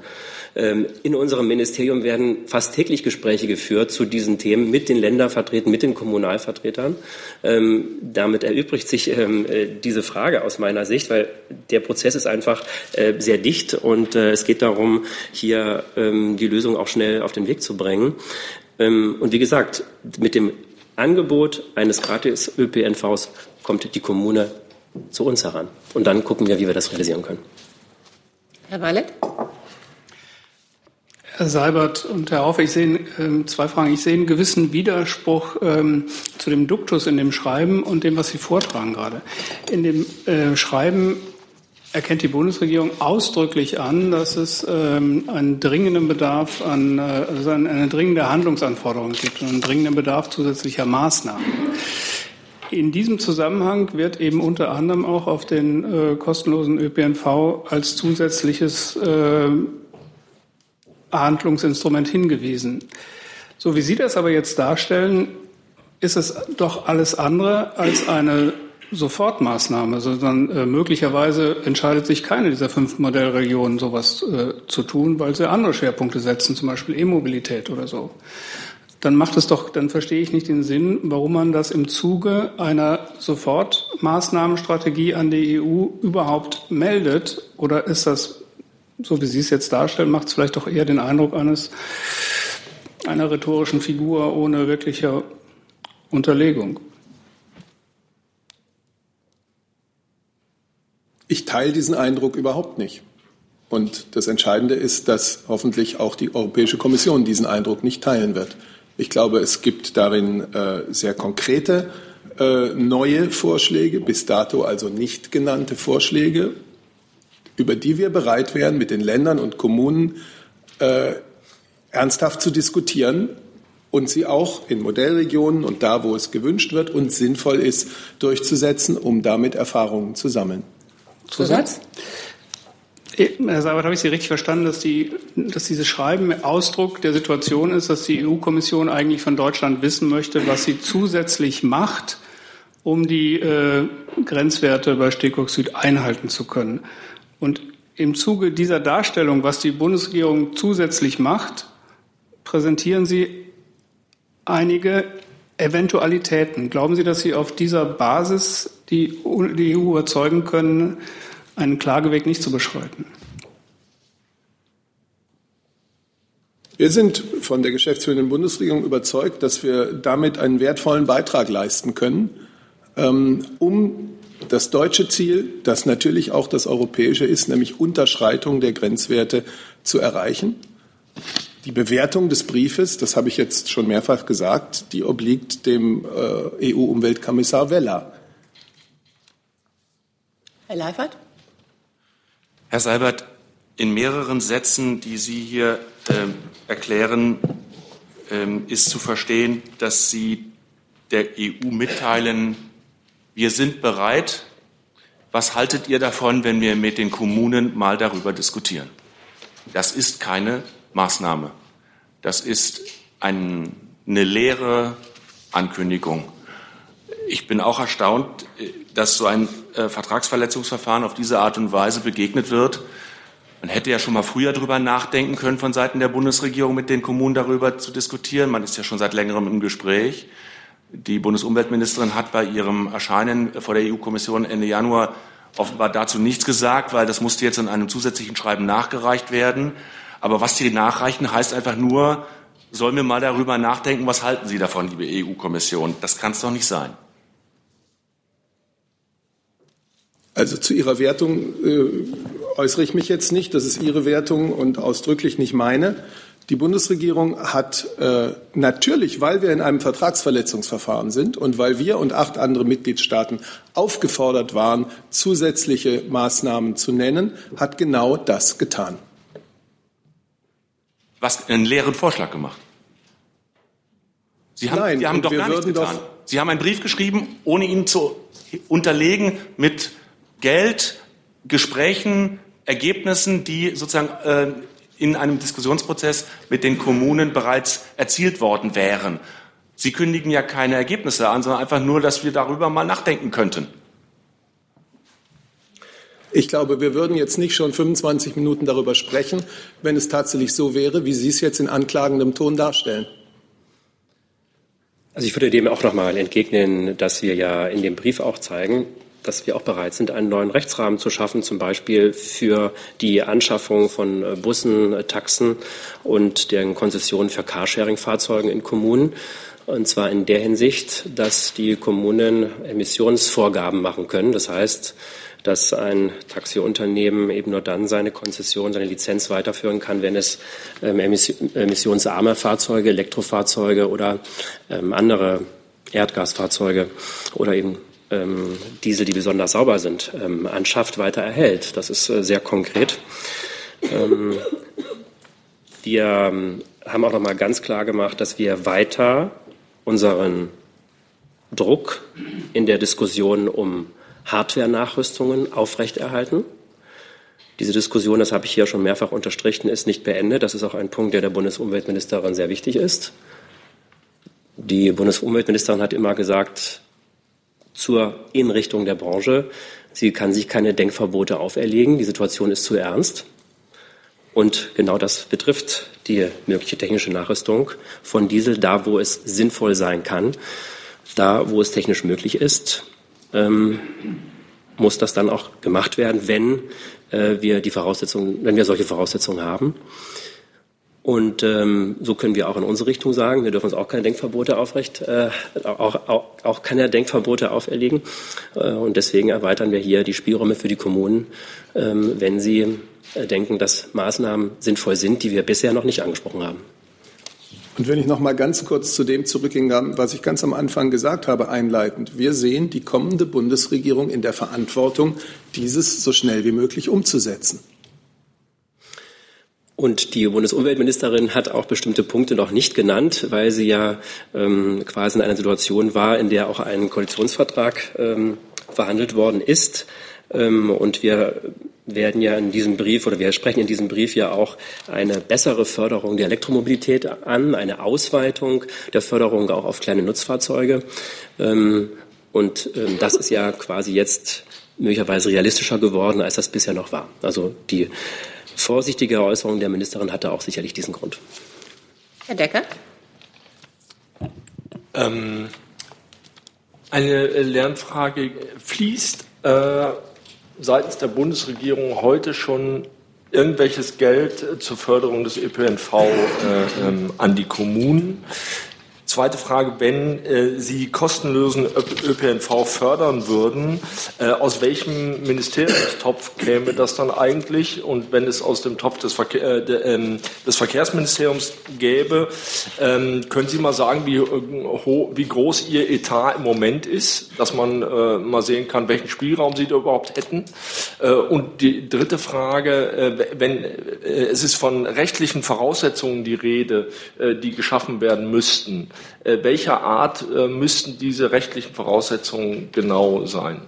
Ähm, in unserem Ministerium werden fast täglich Gespräche geführt zu diesen Themen mit den Ländervertretern, mit den Kommunalvertretern. Ähm, damit erübrigt sich ähm, äh, diese Frage aus meiner Sicht, weil der Prozess ist einfach äh, sehr dicht und äh, es geht darum, hier die Lösung auch schnell auf den Weg zu bringen. Und wie gesagt, mit dem Angebot eines gratis ÖPNVs kommt die Kommune zu uns heran. Und dann gucken wir, wie wir das realisieren können. Herr Wallet? Herr Seibert und Herr Haufe, ich sehe ähm, zwei Fragen. Ich sehe einen gewissen Widerspruch ähm, zu dem Duktus in dem Schreiben und dem, was Sie vortragen gerade. In dem äh, Schreiben erkennt die Bundesregierung ausdrücklich an, dass es ähm, einen dringenden Bedarf an, äh, also eine dringende Handlungsanforderung gibt und einen dringenden Bedarf zusätzlicher Maßnahmen. In diesem Zusammenhang wird eben unter anderem auch auf den äh, kostenlosen ÖPNV als zusätzliches äh, Handlungsinstrument hingewiesen. So wie Sie das aber jetzt darstellen, ist es doch alles andere als eine Sofortmaßnahme, sondern äh, möglicherweise entscheidet sich keine dieser fünf Modellregionen, sowas äh, zu tun, weil sie andere Schwerpunkte setzen, zum Beispiel E-Mobilität oder so. Dann macht es doch, dann verstehe ich nicht den Sinn, warum man das im Zuge einer Sofortmaßnahmenstrategie an die EU überhaupt meldet. Oder ist das so wie Sie es jetzt darstellen, macht es vielleicht doch eher den Eindruck eines einer rhetorischen Figur ohne wirkliche Unterlegung. Ich teile diesen Eindruck überhaupt nicht. Und das Entscheidende ist, dass hoffentlich auch die Europäische Kommission diesen Eindruck nicht teilen wird. Ich glaube, es gibt darin äh, sehr konkrete äh, neue Vorschläge, bis dato also nicht genannte Vorschläge, über die wir bereit wären, mit den Ländern und Kommunen äh, ernsthaft zu diskutieren und sie auch in Modellregionen und da, wo es gewünscht wird und sinnvoll ist, durchzusetzen, um damit Erfahrungen zu sammeln. Zusatz? Herr Seibert, habe ich Sie richtig verstanden, dass, die, dass dieses Schreiben Ausdruck der Situation ist, dass die EU-Kommission eigentlich von Deutschland wissen möchte, was sie zusätzlich macht, um die äh, Grenzwerte bei Stickoxid einhalten zu können? Und im Zuge dieser Darstellung, was die Bundesregierung zusätzlich macht, präsentieren Sie einige Eventualitäten. Glauben Sie, dass Sie auf dieser Basis die, EU überzeugen können, einen Klageweg nicht zu beschreiten? Wir sind von der geschäftsführenden Bundesregierung überzeugt, dass wir damit einen wertvollen Beitrag leisten können, ähm, um das deutsche Ziel, das natürlich auch das europäische ist, nämlich Unterschreitung der Grenzwerte zu erreichen. Die Bewertung des Briefes, das habe ich jetzt schon mehrfach gesagt, die obliegt dem äh, EU-Umweltkommissar Vella. Herr Leifert? Herr Seibert, in mehreren Sätzen, die Sie hier äh, erklären, äh, ist zu verstehen, dass Sie der EU mitteilen, wir sind bereit. Was haltet ihr davon, wenn wir mit den Kommunen mal darüber diskutieren? Das ist keine Maßnahme. Das ist ein, eine leere Ankündigung. Ich bin auch erstaunt, dass so ein äh, Vertragsverletzungsverfahren auf diese Art und Weise begegnet wird. Man hätte ja schon mal früher darüber nachdenken können, von Seiten der Bundesregierung mit den Kommunen darüber zu diskutieren. Man ist ja schon seit längerem im Gespräch. Die Bundesumweltministerin hat bei ihrem Erscheinen vor der EU-Kommission Ende Januar offenbar dazu nichts gesagt, weil das musste jetzt in einem zusätzlichen Schreiben nachgereicht werden. Aber was Sie nachreichen, heißt einfach nur, sollen wir mal darüber nachdenken, was halten Sie davon, liebe EU-Kommission? Das kann es doch nicht sein. Also zu Ihrer Wertung äh, äußere ich mich jetzt nicht. Das ist Ihre Wertung und ausdrücklich nicht meine. Die Bundesregierung hat äh, natürlich, weil wir in einem Vertragsverletzungsverfahren sind und weil wir und acht andere Mitgliedstaaten aufgefordert waren, zusätzliche Maßnahmen zu nennen, hat genau das getan was einen leeren Vorschlag gemacht. Sie haben, Nein, Sie haben doch gar nichts getan. Doch Sie haben einen Brief geschrieben, ohne ihn zu unterlegen mit Geld, Gesprächen, Ergebnissen, die sozusagen äh, in einem Diskussionsprozess mit den Kommunen bereits erzielt worden wären. Sie kündigen ja keine Ergebnisse an, sondern einfach nur, dass wir darüber mal nachdenken könnten. Ich glaube, wir würden jetzt nicht schon 25 Minuten darüber sprechen, wenn es tatsächlich so wäre, wie Sie es jetzt in anklagendem Ton darstellen. Also ich würde dem auch noch mal entgegnen, dass wir ja in dem Brief auch zeigen, dass wir auch bereit sind, einen neuen Rechtsrahmen zu schaffen, zum Beispiel für die Anschaffung von Bussen, Taxen und deren Konzessionen für Carsharing-Fahrzeugen in Kommunen. Und zwar in der Hinsicht, dass die Kommunen Emissionsvorgaben machen können. Das heißt, dass ein Taxiunternehmen eben nur dann seine Konzession, seine Lizenz weiterführen kann, wenn es ähm, emissionsarme Fahrzeuge, Elektrofahrzeuge oder ähm, andere Erdgasfahrzeuge oder eben Diesel, die besonders sauber sind, ähm, anschafft, weiter erhält. Das ist äh, sehr konkret. Ähm, wir ähm, haben auch noch mal ganz klar gemacht, dass wir weiter unseren Druck in der Diskussion um Hardware-Nachrüstungen aufrechterhalten. Diese Diskussion, das habe ich hier schon mehrfach unterstrichen, ist nicht beendet. Das ist auch ein Punkt, der der Bundesumweltministerin sehr wichtig ist. Die Bundesumweltministerin hat immer gesagt, zur Inrichtung der Branche, sie kann sich keine Denkverbote auferlegen. Die Situation ist zu ernst. Und genau das betrifft die mögliche technische Nachrüstung von Diesel, da wo es sinnvoll sein kann, da wo es technisch möglich ist ähm, muss das dann auch gemacht werden, wenn äh, wir die Voraussetzungen, wenn wir solche Voraussetzungen haben. Und ähm, so können wir auch in unsere Richtung sagen, wir dürfen uns auch keine Denkverbote aufrecht, äh, auch, auch, auch keine Denkverbote auferlegen. Äh, und deswegen erweitern wir hier die Spielräume für die Kommunen, ähm, wenn sie äh, denken, dass Maßnahmen sinnvoll sind, die wir bisher noch nicht angesprochen haben. Und wenn ich noch mal ganz kurz zu dem zurückgehe, was ich ganz am Anfang gesagt habe, einleitend. Wir sehen die kommende Bundesregierung in der Verantwortung, dieses so schnell wie möglich umzusetzen. Und die Bundesumweltministerin hat auch bestimmte Punkte noch nicht genannt, weil sie ja ähm, quasi in einer Situation war, in der auch ein Koalitionsvertrag ähm, verhandelt worden ist. Ähm, und wir werden ja in diesem Brief oder wir sprechen in diesem Brief ja auch eine bessere Förderung der Elektromobilität an, eine Ausweitung der Förderung auch auf kleine Nutzfahrzeuge. Ähm, und ähm, das ist ja quasi jetzt möglicherweise realistischer geworden, als das bisher noch war. Also die vorsichtige Äußerung der Ministerin hatte auch sicherlich diesen Grund. Herr Decker? Ähm, eine Lernfrage. Fließt äh, seitens der Bundesregierung heute schon irgendwelches Geld zur Förderung des ÖPNV äh, ähm, an die Kommunen? Zweite Frage, wenn äh, Sie kostenlosen ÖPNV fördern würden, äh, aus welchem Ministeriumstopf käme das dann eigentlich? Und wenn es aus dem Topf des, Verkehr, äh, de, ähm, des Verkehrsministeriums gäbe, ähm, können Sie mal sagen, wie, äh, wie groß Ihr Etat im Moment ist, dass man äh, mal sehen kann, welchen Spielraum Sie da überhaupt hätten? Äh, und die dritte Frage, wenn es ist von rechtlichen Voraussetzungen die Rede, die geschaffen werden müssten. Äh, welcher Art äh, müssten diese rechtlichen Voraussetzungen genau sein?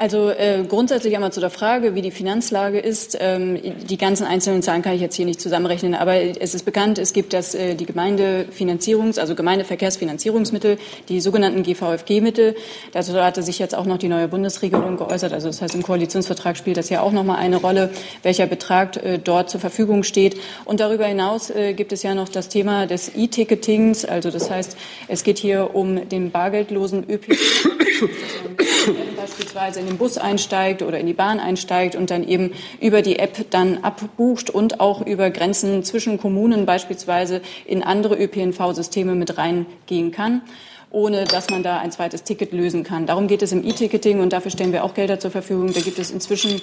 Also äh, grundsätzlich einmal zu der Frage, wie die Finanzlage ist. Ähm, die ganzen einzelnen Zahlen kann ich jetzt hier nicht zusammenrechnen, aber es ist bekannt, es gibt das, äh, die Gemeindefinanzierungs-, also Gemeindeverkehrsfinanzierungsmittel, die sogenannten GVFG-Mittel. Dazu hatte sich jetzt auch noch die neue Bundesregierung geäußert. Also das heißt, im Koalitionsvertrag spielt das ja auch noch mal eine Rolle, welcher Betrag äh, dort zur Verfügung steht. Und darüber hinaus äh, gibt es ja noch das Thema des E-Ticketings. Also das heißt, es geht hier um den bargeldlosen ÖPNV (coughs) beispielsweise in den Bus einsteigt oder in die Bahn einsteigt und dann eben über die App dann abbucht und auch über Grenzen zwischen Kommunen beispielsweise in andere ÖPNV-Systeme mit reingehen kann ohne dass man da ein zweites Ticket lösen kann. Darum geht es im E-Ticketing und dafür stellen wir auch Gelder zur Verfügung. Da gibt es inzwischen,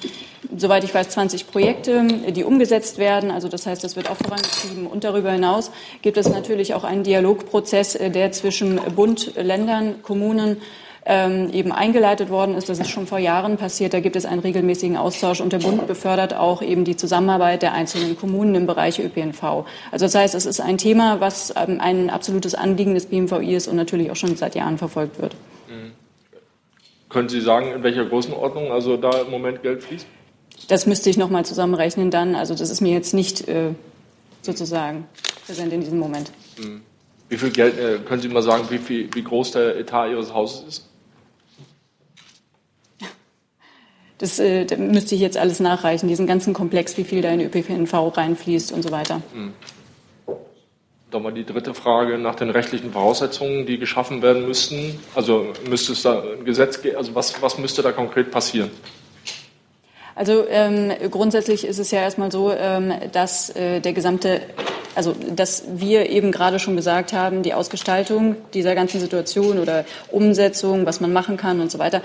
soweit ich weiß, 20 Projekte, die umgesetzt werden. Also das heißt, das wird auch vorangetrieben. Und darüber hinaus gibt es natürlich auch einen Dialogprozess, äh, der zwischen Bund, Ländern, Kommunen, ähm, eben eingeleitet worden ist. Das ist schon vor Jahren passiert. Da gibt es einen regelmäßigen Austausch und der Bund befördert auch eben die Zusammenarbeit der einzelnen Kommunen im Bereich ÖPNV. Also das heißt, es ist ein Thema, was ähm, ein absolutes Anliegen des BMVI ist und natürlich auch schon seit Jahren verfolgt wird. Mhm. Können Sie sagen, in welcher Größenordnung also da im Moment Geld fließt? Das müsste ich noch mal zusammenrechnen dann. Also das ist mir jetzt nicht äh, sozusagen präsent in diesem Moment. Mhm. Wie viel Geld, äh, können Sie mal sagen, wie, viel, wie groß der Etat Ihres Hauses ist? Das äh, da müsste ich jetzt alles nachreichen, diesen ganzen Komplex, wie viel da in ÖPNV reinfließt und so weiter. Hm. Dann mal die dritte Frage nach den rechtlichen Voraussetzungen, die geschaffen werden müssten. Also müsste es da ein Gesetz geben, also was, was müsste da konkret passieren? Also ähm, grundsätzlich ist es ja erstmal so, ähm, dass äh, der gesamte, also dass wir eben gerade schon gesagt haben, die Ausgestaltung dieser ganzen Situation oder Umsetzung, was man machen kann und so weiter,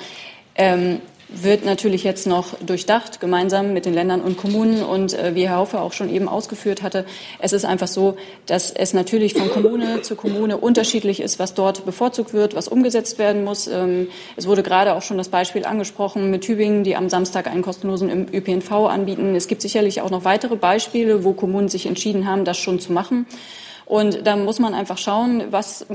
ähm, wird natürlich jetzt noch durchdacht, gemeinsam mit den Ländern und Kommunen. Und äh, wie Herr Haufe auch schon eben ausgeführt hatte, es ist einfach so, dass es natürlich von Kommune zu Kommune unterschiedlich ist, was dort bevorzugt wird, was umgesetzt werden muss. Ähm, es wurde gerade auch schon das Beispiel angesprochen mit Tübingen, die am Samstag einen kostenlosen ÖPNV anbieten. Es gibt sicherlich auch noch weitere Beispiele, wo Kommunen sich entschieden haben, das schon zu machen. Und da muss man einfach schauen, was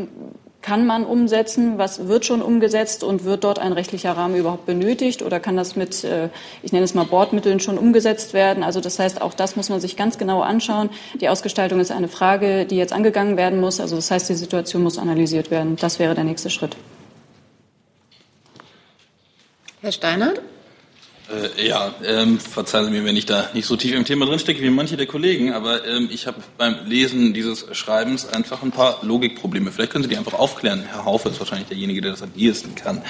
kann man umsetzen, was wird schon umgesetzt und wird dort ein rechtlicher Rahmen überhaupt benötigt oder kann das mit, äh, ich nenne es mal Bordmitteln schon umgesetzt werden. Also das heißt, auch das muss man sich ganz genau anschauen. Die Ausgestaltung ist eine Frage, die jetzt angegangen werden muss. Also das heißt, die Situation muss analysiert werden. Das wäre der nächste Schritt. Herr Steiner? Äh, ja, ähm, verzeihen Sie mir, wenn ich da nicht so tief im Thema drinstecke wie manche der Kollegen, aber ähm, ich habe beim Lesen dieses Schreibens einfach ein paar Logikprobleme. Vielleicht können Sie die einfach aufklären. Herr Haufe ist wahrscheinlich derjenige, der das am ehesten kann.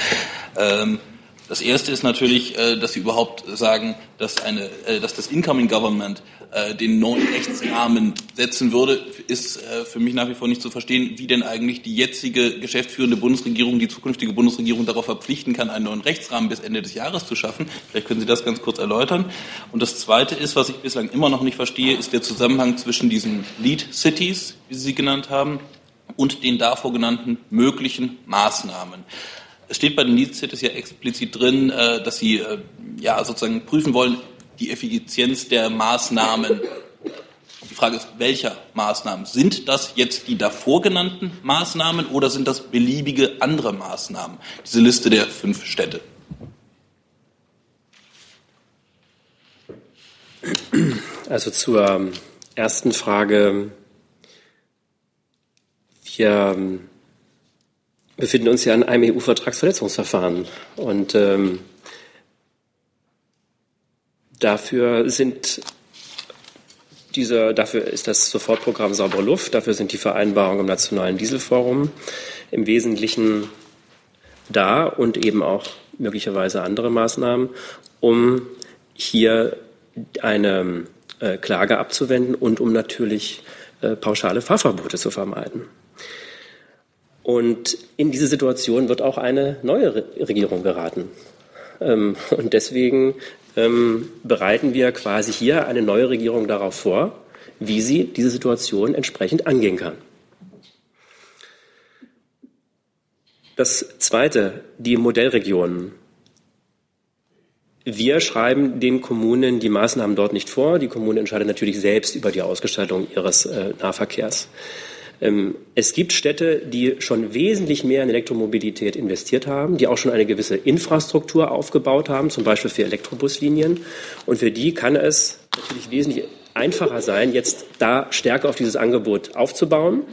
Ähm, das erste ist natürlich, äh, dass Sie überhaupt sagen, dass, eine, äh, dass das Incoming Government äh, den neuen Rechtsrahmen setzen würde, ist für mich nach wie vor nicht zu verstehen, wie denn eigentlich die jetzige geschäftsführende Bundesregierung, die zukünftige Bundesregierung darauf verpflichten kann, einen neuen Rechtsrahmen bis Ende des Jahres zu schaffen. Vielleicht können Sie das ganz kurz erläutern. Und das Zweite ist, was ich bislang immer noch nicht verstehe, ist der Zusammenhang zwischen diesen Lead Cities, wie Sie sie genannt haben, und den davor genannten möglichen Maßnahmen. Es steht bei den Lead Cities ja explizit drin, äh, dass Sie äh, ja sozusagen prüfen wollen, die Effizienz der Maßnahmen. Die Frage ist, welcher Maßnahmen? Sind das jetzt die davor genannten Maßnahmen oder sind das beliebige andere Maßnahmen? Diese Liste der fünf Städte. Also zur ähm, ersten Frage. Wir ähm, befinden uns ja in einem EU-Vertragsverletzungsverfahren. Und ähm, dafür sind dieser, dafür ist das Sofortprogramm Saubere Luft, dafür sind die Vereinbarungen im Nationalen Dieselforum im Wesentlichen da und eben auch möglicherweise andere Maßnahmen, um hier eine äh, Klage abzuwenden und um natürlich äh, pauschale Fahrverbote zu vermeiden. Und in diese Situation wird auch eine neue Re Regierung geraten. Ähm, und deswegen ähm, bereiten wir quasi hier eine neue Regierung darauf vor, wie sie diese Situation entsprechend angehen kann. Das Zweite, die Modellregionen. Wir schreiben den Kommunen die Maßnahmen dort nicht vor. Die Kommune entscheidet natürlich selbst über die Ausgestaltung ihres äh, Nahverkehrs. Ähm, es gibt Städte, die schon wesentlich mehr in Elektromobilität investiert haben, die auch schon eine gewisse Infrastruktur aufgebaut haben, zum Beispiel für Elektrobuslinien. Und für die kann es natürlich wesentlich einfacher sein, jetzt da stärker auf dieses Angebot aufzubauen.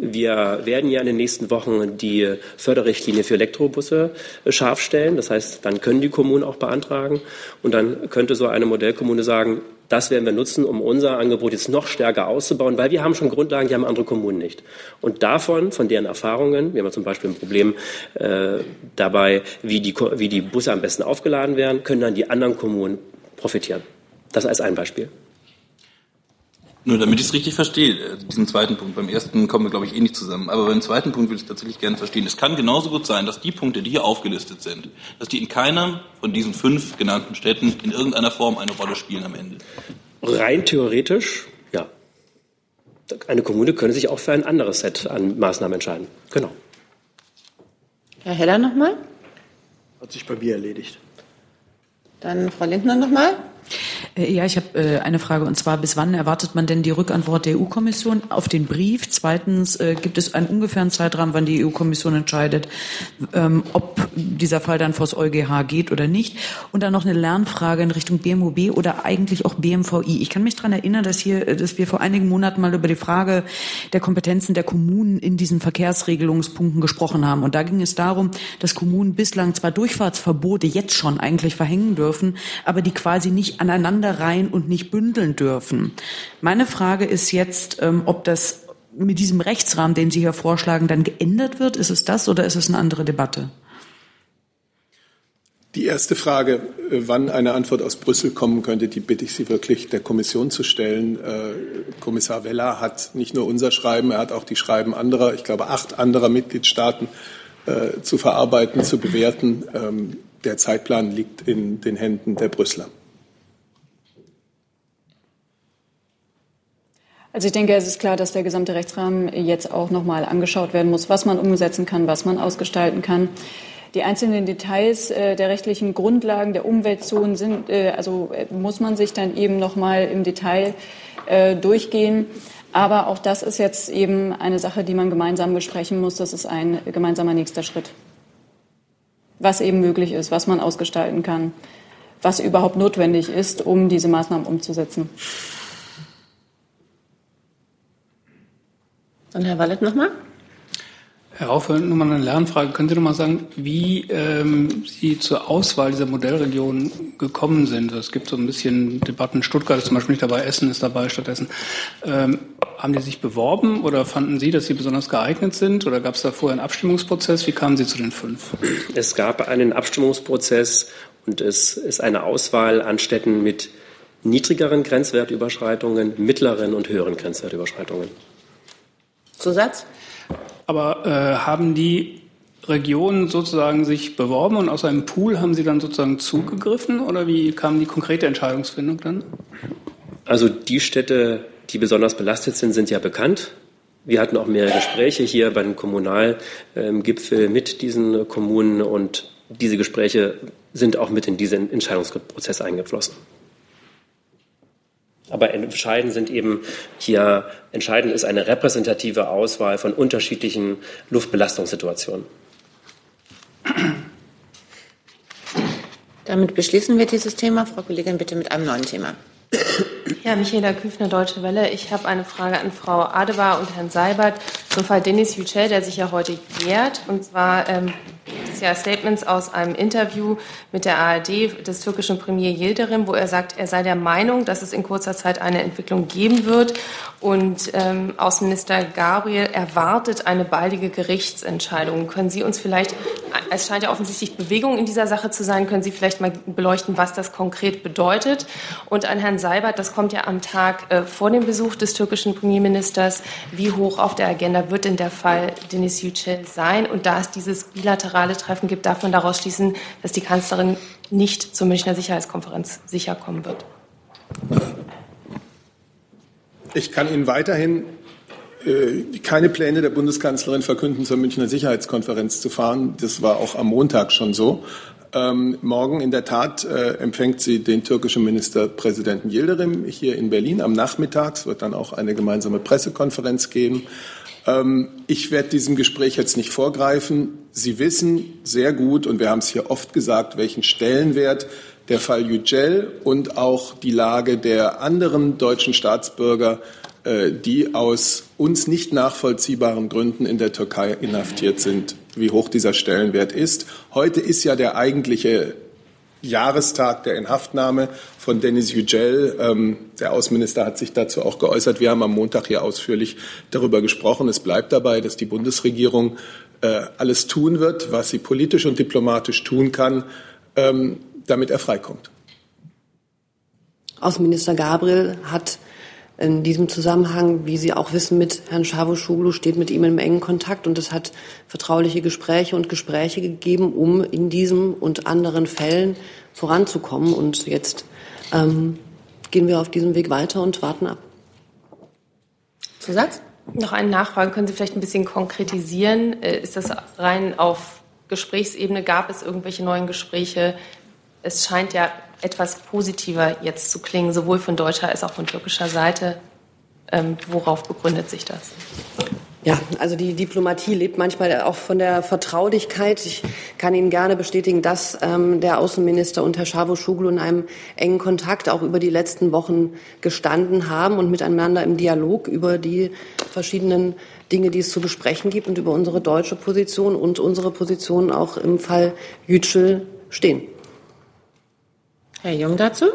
Wir werden ja in den nächsten Wochen die Förderrichtlinie für Elektrobusse scharf stellen. Das heißt, dann können die Kommunen auch beantragen. Und dann könnte so eine Modellkommune sagen, das werden wir nutzen, um unser Angebot jetzt noch stärker auszubauen, weil wir haben schon Grundlagen, die haben andere Kommunen nicht. Und davon, von deren Erfahrungen, wir haben zum Beispiel ein Problem äh, dabei, wie die, wie die Busse am besten aufgeladen werden, können dann die anderen Kommunen profitieren. Das als ein Beispiel. Nur damit ich es richtig verstehe, äh, diesen zweiten Punkt. Beim ersten kommen wir, glaube ich, eh nicht zusammen. Aber beim zweiten Punkt will ich tatsächlich gerne verstehen. Es kann genauso gut sein, dass die Punkte, die hier aufgelistet sind, dass die in keiner von diesen fünf genannten Städten in irgendeiner Form eine Rolle spielen am Ende. Rein theoretisch, ja. Eine Kommune könnte sich auch für ein anderes Set an Maßnahmen entscheiden. Genau. Herr Heller nochmal. Hat sich bei mir erledigt. Dann Frau Lindner nochmal. Äh, ja, ich habe äh, eine Frage und zwar, bis wann erwartet man denn die Rückantwort der EU-Kommission auf den Brief? Zweitens, äh, gibt es einen ungefähren Zeitraum, wann die EU-Kommission entscheidet, ähm, ob dieser Fall dann vors EuGH geht oder nicht? Und dann noch eine Lernfrage in Richtung BMOB oder eigentlich auch BMVI. Ich kann mich daran erinnern, dass hier, dass wir vor einigen Monaten mal über die Frage der Kompetenzen der Kommunen in diesen Verkehrsregelungspunkten gesprochen haben. Und da ging es darum, dass Kommunen bislang zwar Durchfahrtsverbote jetzt schon eigentlich verhängen dürfen, aber die quasi nicht aneinander rein und nicht bündeln dürfen. Meine Frage ist jetzt, ähm, ob das mit diesem Rechtsrahmen, den Sie hier vorschlagen, dann geändert wird. Ist es das oder ist es eine andere Debatte? Die erste Frage, äh, wann eine Antwort aus Brüssel kommen könnte, die bitte ich Sie wirklich der Kommission zu stellen. Äh, Kommissar Weller hat nicht nur unser Schreiben, er hat auch die Schreiben anderer, ich glaube acht anderer Mitgliedstaaten äh, zu verarbeiten, zu bewerten. Ähm, der Zeitplan liegt in den Händen der Brüsseler. Also ich denke, es ist klar, dass der gesamte Rechtsrahmen jetzt auch nochmal angeschaut werden muss, was man umsetzen kann, was man ausgestalten kann. Die einzelnen Details äh, der rechtlichen Grundlagen der Umweltzonen sind, äh, also äh, muss man sich dann eben nochmal im Detail äh, durchgehen. Aber auch das ist jetzt eben eine Sache, die man gemeinsam besprechen muss. Das ist ein gemeinsamer nächster Schritt. Was eben möglich ist, was man ausgestalten kann, was überhaupt notwendig ist, um diese Maßnahmen umzusetzen. Dann Herr Wallet nochmal. Herr Raufe, nur mal eine Lernfrage. Können Sie noch mal sagen, wie ähm, Sie zur Auswahl dieser Modellregion gekommen sind? Es gibt so ein bisschen Debatten. Stuttgart ist zum Beispiel nicht dabei, Essen ist dabei stattdessen. Ähm, haben die sich beworben oder fanden Sie, dass sie besonders geeignet sind? Oder gab es da vorher einen Abstimmungsprozess? Wie kamen Sie zu den fünf? Es gab einen Abstimmungsprozess und es ist eine Auswahl an Städten mit niedrigeren Grenzwertüberschreitungen, mittleren und höheren Grenzwertüberschreitungen. Zusatz? Aber äh, haben die Regionen sozusagen sich beworben und aus einem Pool haben sie dann sozusagen zugegriffen oder wie kam die konkrete Entscheidungsfindung dann? Also die Städte, die besonders belastet sind, sind ja bekannt. Wir hatten auch mehrere Gespräche hier bei dem Kommunalgipfel mit diesen Kommunen und diese Gespräche sind auch mit in diesen Entscheidungsprozess eingeflossen. Aber entscheidend sind eben hier, entscheidend ist eine repräsentative Auswahl von unterschiedlichen Luftbelastungssituationen. Damit beschließen wir dieses Thema. Frau Kollegin, bitte mit einem neuen Thema. Ja, Michaela Küfner, Deutsche Welle. Ich habe eine Frage an Frau Adebar und Herrn Seibert zum Fall Denis Yücel, der sich ja heute jährt. Und zwar ähm, das ja Statements aus einem Interview mit der ARD des türkischen Premier Yildirim, wo er sagt, er sei der Meinung, dass es in kurzer Zeit eine Entwicklung geben wird. Und ähm, Außenminister Gabriel erwartet eine baldige Gerichtsentscheidung. Können Sie uns vielleicht, es scheint ja offensichtlich Bewegung in dieser Sache zu sein, können Sie vielleicht mal beleuchten, was das konkret bedeutet? Und an Herrn Seibert, das kommt ja am Tag äh, vor dem Besuch des türkischen Premierministers. Wie hoch auf der Agenda wird denn der Fall Denis Yücel sein? Und da es dieses bilaterale Treffen gibt, darf man daraus schließen, dass die Kanzlerin nicht zur Münchner Sicherheitskonferenz sicher kommen wird. Ich kann Ihnen weiterhin äh, keine Pläne der Bundeskanzlerin verkünden, zur Münchner Sicherheitskonferenz zu fahren. Das war auch am Montag schon so. Ähm, morgen in der Tat äh, empfängt sie den türkischen Ministerpräsidenten Yildirim hier in Berlin am Nachmittag. Es wird dann auch eine gemeinsame Pressekonferenz geben. Ähm, ich werde diesem Gespräch jetzt nicht vorgreifen. Sie wissen sehr gut, und wir haben es hier oft gesagt, welchen Stellenwert der Fall Yücel und auch die Lage der anderen deutschen Staatsbürger, äh, die aus uns nicht nachvollziehbaren Gründen in der Türkei inhaftiert sind, wie hoch dieser Stellenwert ist. Heute ist ja der eigentliche Jahrestag der Inhaftnahme von Denis Yücel. Ähm, der Außenminister hat sich dazu auch geäußert. Wir haben am Montag hier ausführlich darüber gesprochen. Es bleibt dabei, dass die Bundesregierung äh, alles tun wird, was sie politisch und diplomatisch tun kann, ähm, damit er freikommt. Außenminister Gabriel hat in diesem Zusammenhang, wie Sie auch wissen, mit Herrn Cavusoglu steht mit ihm im engen Kontakt und es hat vertrauliche Gespräche und Gespräche gegeben, um in diesem und anderen Fällen voranzukommen. Und jetzt ähm, gehen wir auf diesem Weg weiter und warten ab. Zusatz? Noch eine Nachfrage. Können Sie vielleicht ein bisschen konkretisieren? Äh, ist das rein auf Gesprächsebene? Gab es irgendwelche neuen Gespräche? Es scheint ja etwas positiver jetzt zu klingen, sowohl von deutscher als auch von türkischer Seite. Ähm, worauf begründet sich das? Ja, also die Diplomatie lebt manchmal auch von der Vertraulichkeit. Ich kann Ihnen gerne bestätigen, dass ähm, der Außenminister und Herr Cavusoglu in einem engen Kontakt auch über die letzten Wochen gestanden haben und miteinander im Dialog über die verschiedenen Dinge, die es zu besprechen gibt und über unsere deutsche Position und unsere Position auch im Fall Yücel stehen. Herr Jung dazu?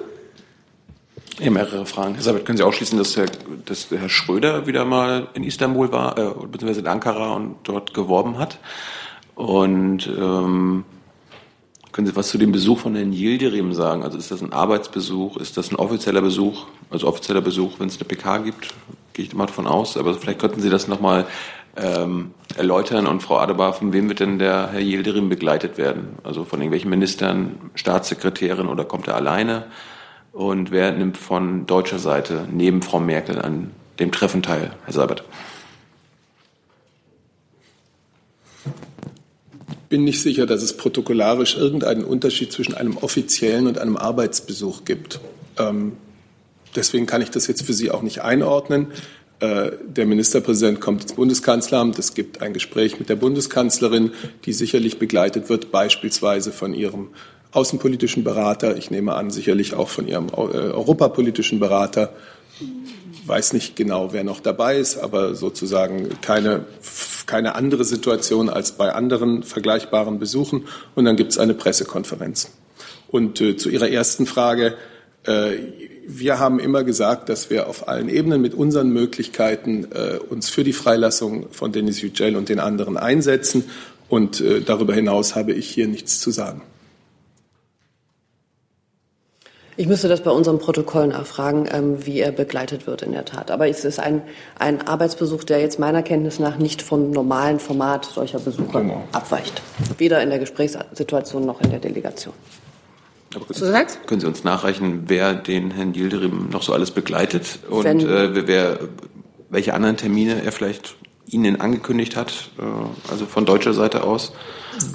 Ja, mehrere Fragen. Herr Sabit, können Sie ausschließen, dass Herr, dass Herr Schröder wieder mal in Istanbul war, äh, beziehungsweise in Ankara und dort geworben hat? Und ähm, können Sie was zu dem Besuch von Herrn Yildirim sagen? Also ist das ein Arbeitsbesuch? Ist das ein offizieller Besuch? Also offizieller Besuch, wenn es eine PK gibt, gehe ich mal davon aus. Aber vielleicht könnten Sie das nochmal ähm, erläutern. Und Frau Adebar, von wem wird denn der Herr Yildirim begleitet werden? Also von irgendwelchen Ministern, Staatssekretärin oder kommt er alleine? Und wer nimmt von deutscher Seite neben Frau Merkel an dem Treffen teil, Herr Seibert? Ich bin nicht sicher, dass es protokollarisch irgendeinen Unterschied zwischen einem offiziellen und einem Arbeitsbesuch gibt. Ähm, deswegen kann ich das jetzt für Sie auch nicht einordnen. Äh, der Ministerpräsident kommt ins Bundeskanzleramt. Es gibt ein Gespräch mit der Bundeskanzlerin, die sicherlich begleitet wird, beispielsweise von ihrem außenpolitischen Berater. Ich nehme an, sicherlich auch von ihrem äh, europapolitischen Berater. Ich weiß nicht genau, wer noch dabei ist, aber sozusagen keine, keine andere Situation als bei anderen vergleichbaren Besuchen. Und dann gibt es eine Pressekonferenz. Und äh, zu Ihrer ersten Frage. Äh, wir haben immer gesagt, dass wir auf allen Ebenen mit unseren Möglichkeiten äh, uns für die Freilassung von Denis Yücel und den anderen einsetzen. Und äh, darüber hinaus habe ich hier nichts zu sagen. Ich müsste das bei unserem Protokoll nachfragen, ähm, wie er begleitet wird in der Tat. Aber es ist ein, ein Arbeitsbesuch, der jetzt meiner Kenntnis nach nicht vom normalen Format solcher Besuche genau. abweicht. Weder in der Gesprächssituation noch in der Delegation. Aber können, Sie, können Sie uns nachreichen, wer den Herrn Yildirim noch so alles begleitet und äh, wer, welche anderen Termine er vielleicht Ihnen angekündigt hat, äh, also von deutscher Seite aus?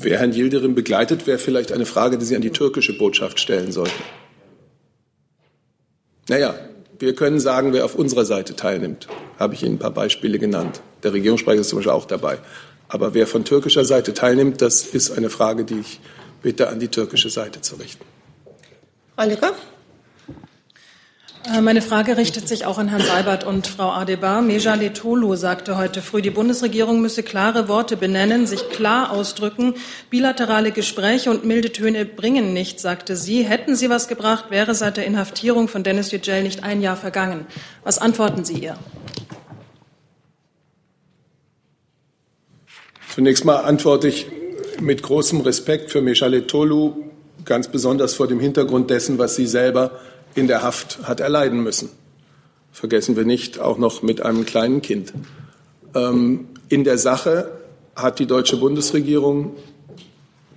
Wer Herrn Yildirim begleitet, wäre vielleicht eine Frage, die Sie an die türkische Botschaft stellen sollten. Naja, wir können sagen, wer auf unserer Seite teilnimmt. Habe ich Ihnen ein paar Beispiele genannt. Der Regierungssprecher ist zum Beispiel auch dabei. Aber wer von türkischer Seite teilnimmt, das ist eine Frage, die ich bitte an die türkische Seite zu richten. Frau Lücke? Äh, meine Frage richtet sich auch an Herrn Seibert und Frau Adebar. Meja Letolo sagte heute früh, die Bundesregierung müsse klare Worte benennen, sich klar ausdrücken. Bilaterale Gespräche und milde Töne bringen nichts, sagte sie. Hätten sie was gebracht, wäre seit der Inhaftierung von Dennis Yücel nicht ein Jahr vergangen. Was antworten Sie ihr? Zunächst mal antworte ich mit großem Respekt für Meshale Tolu, ganz besonders vor dem Hintergrund dessen, was sie selber in der Haft hat erleiden müssen. Vergessen wir nicht, auch noch mit einem kleinen Kind. Ähm, in der Sache hat die deutsche Bundesregierung,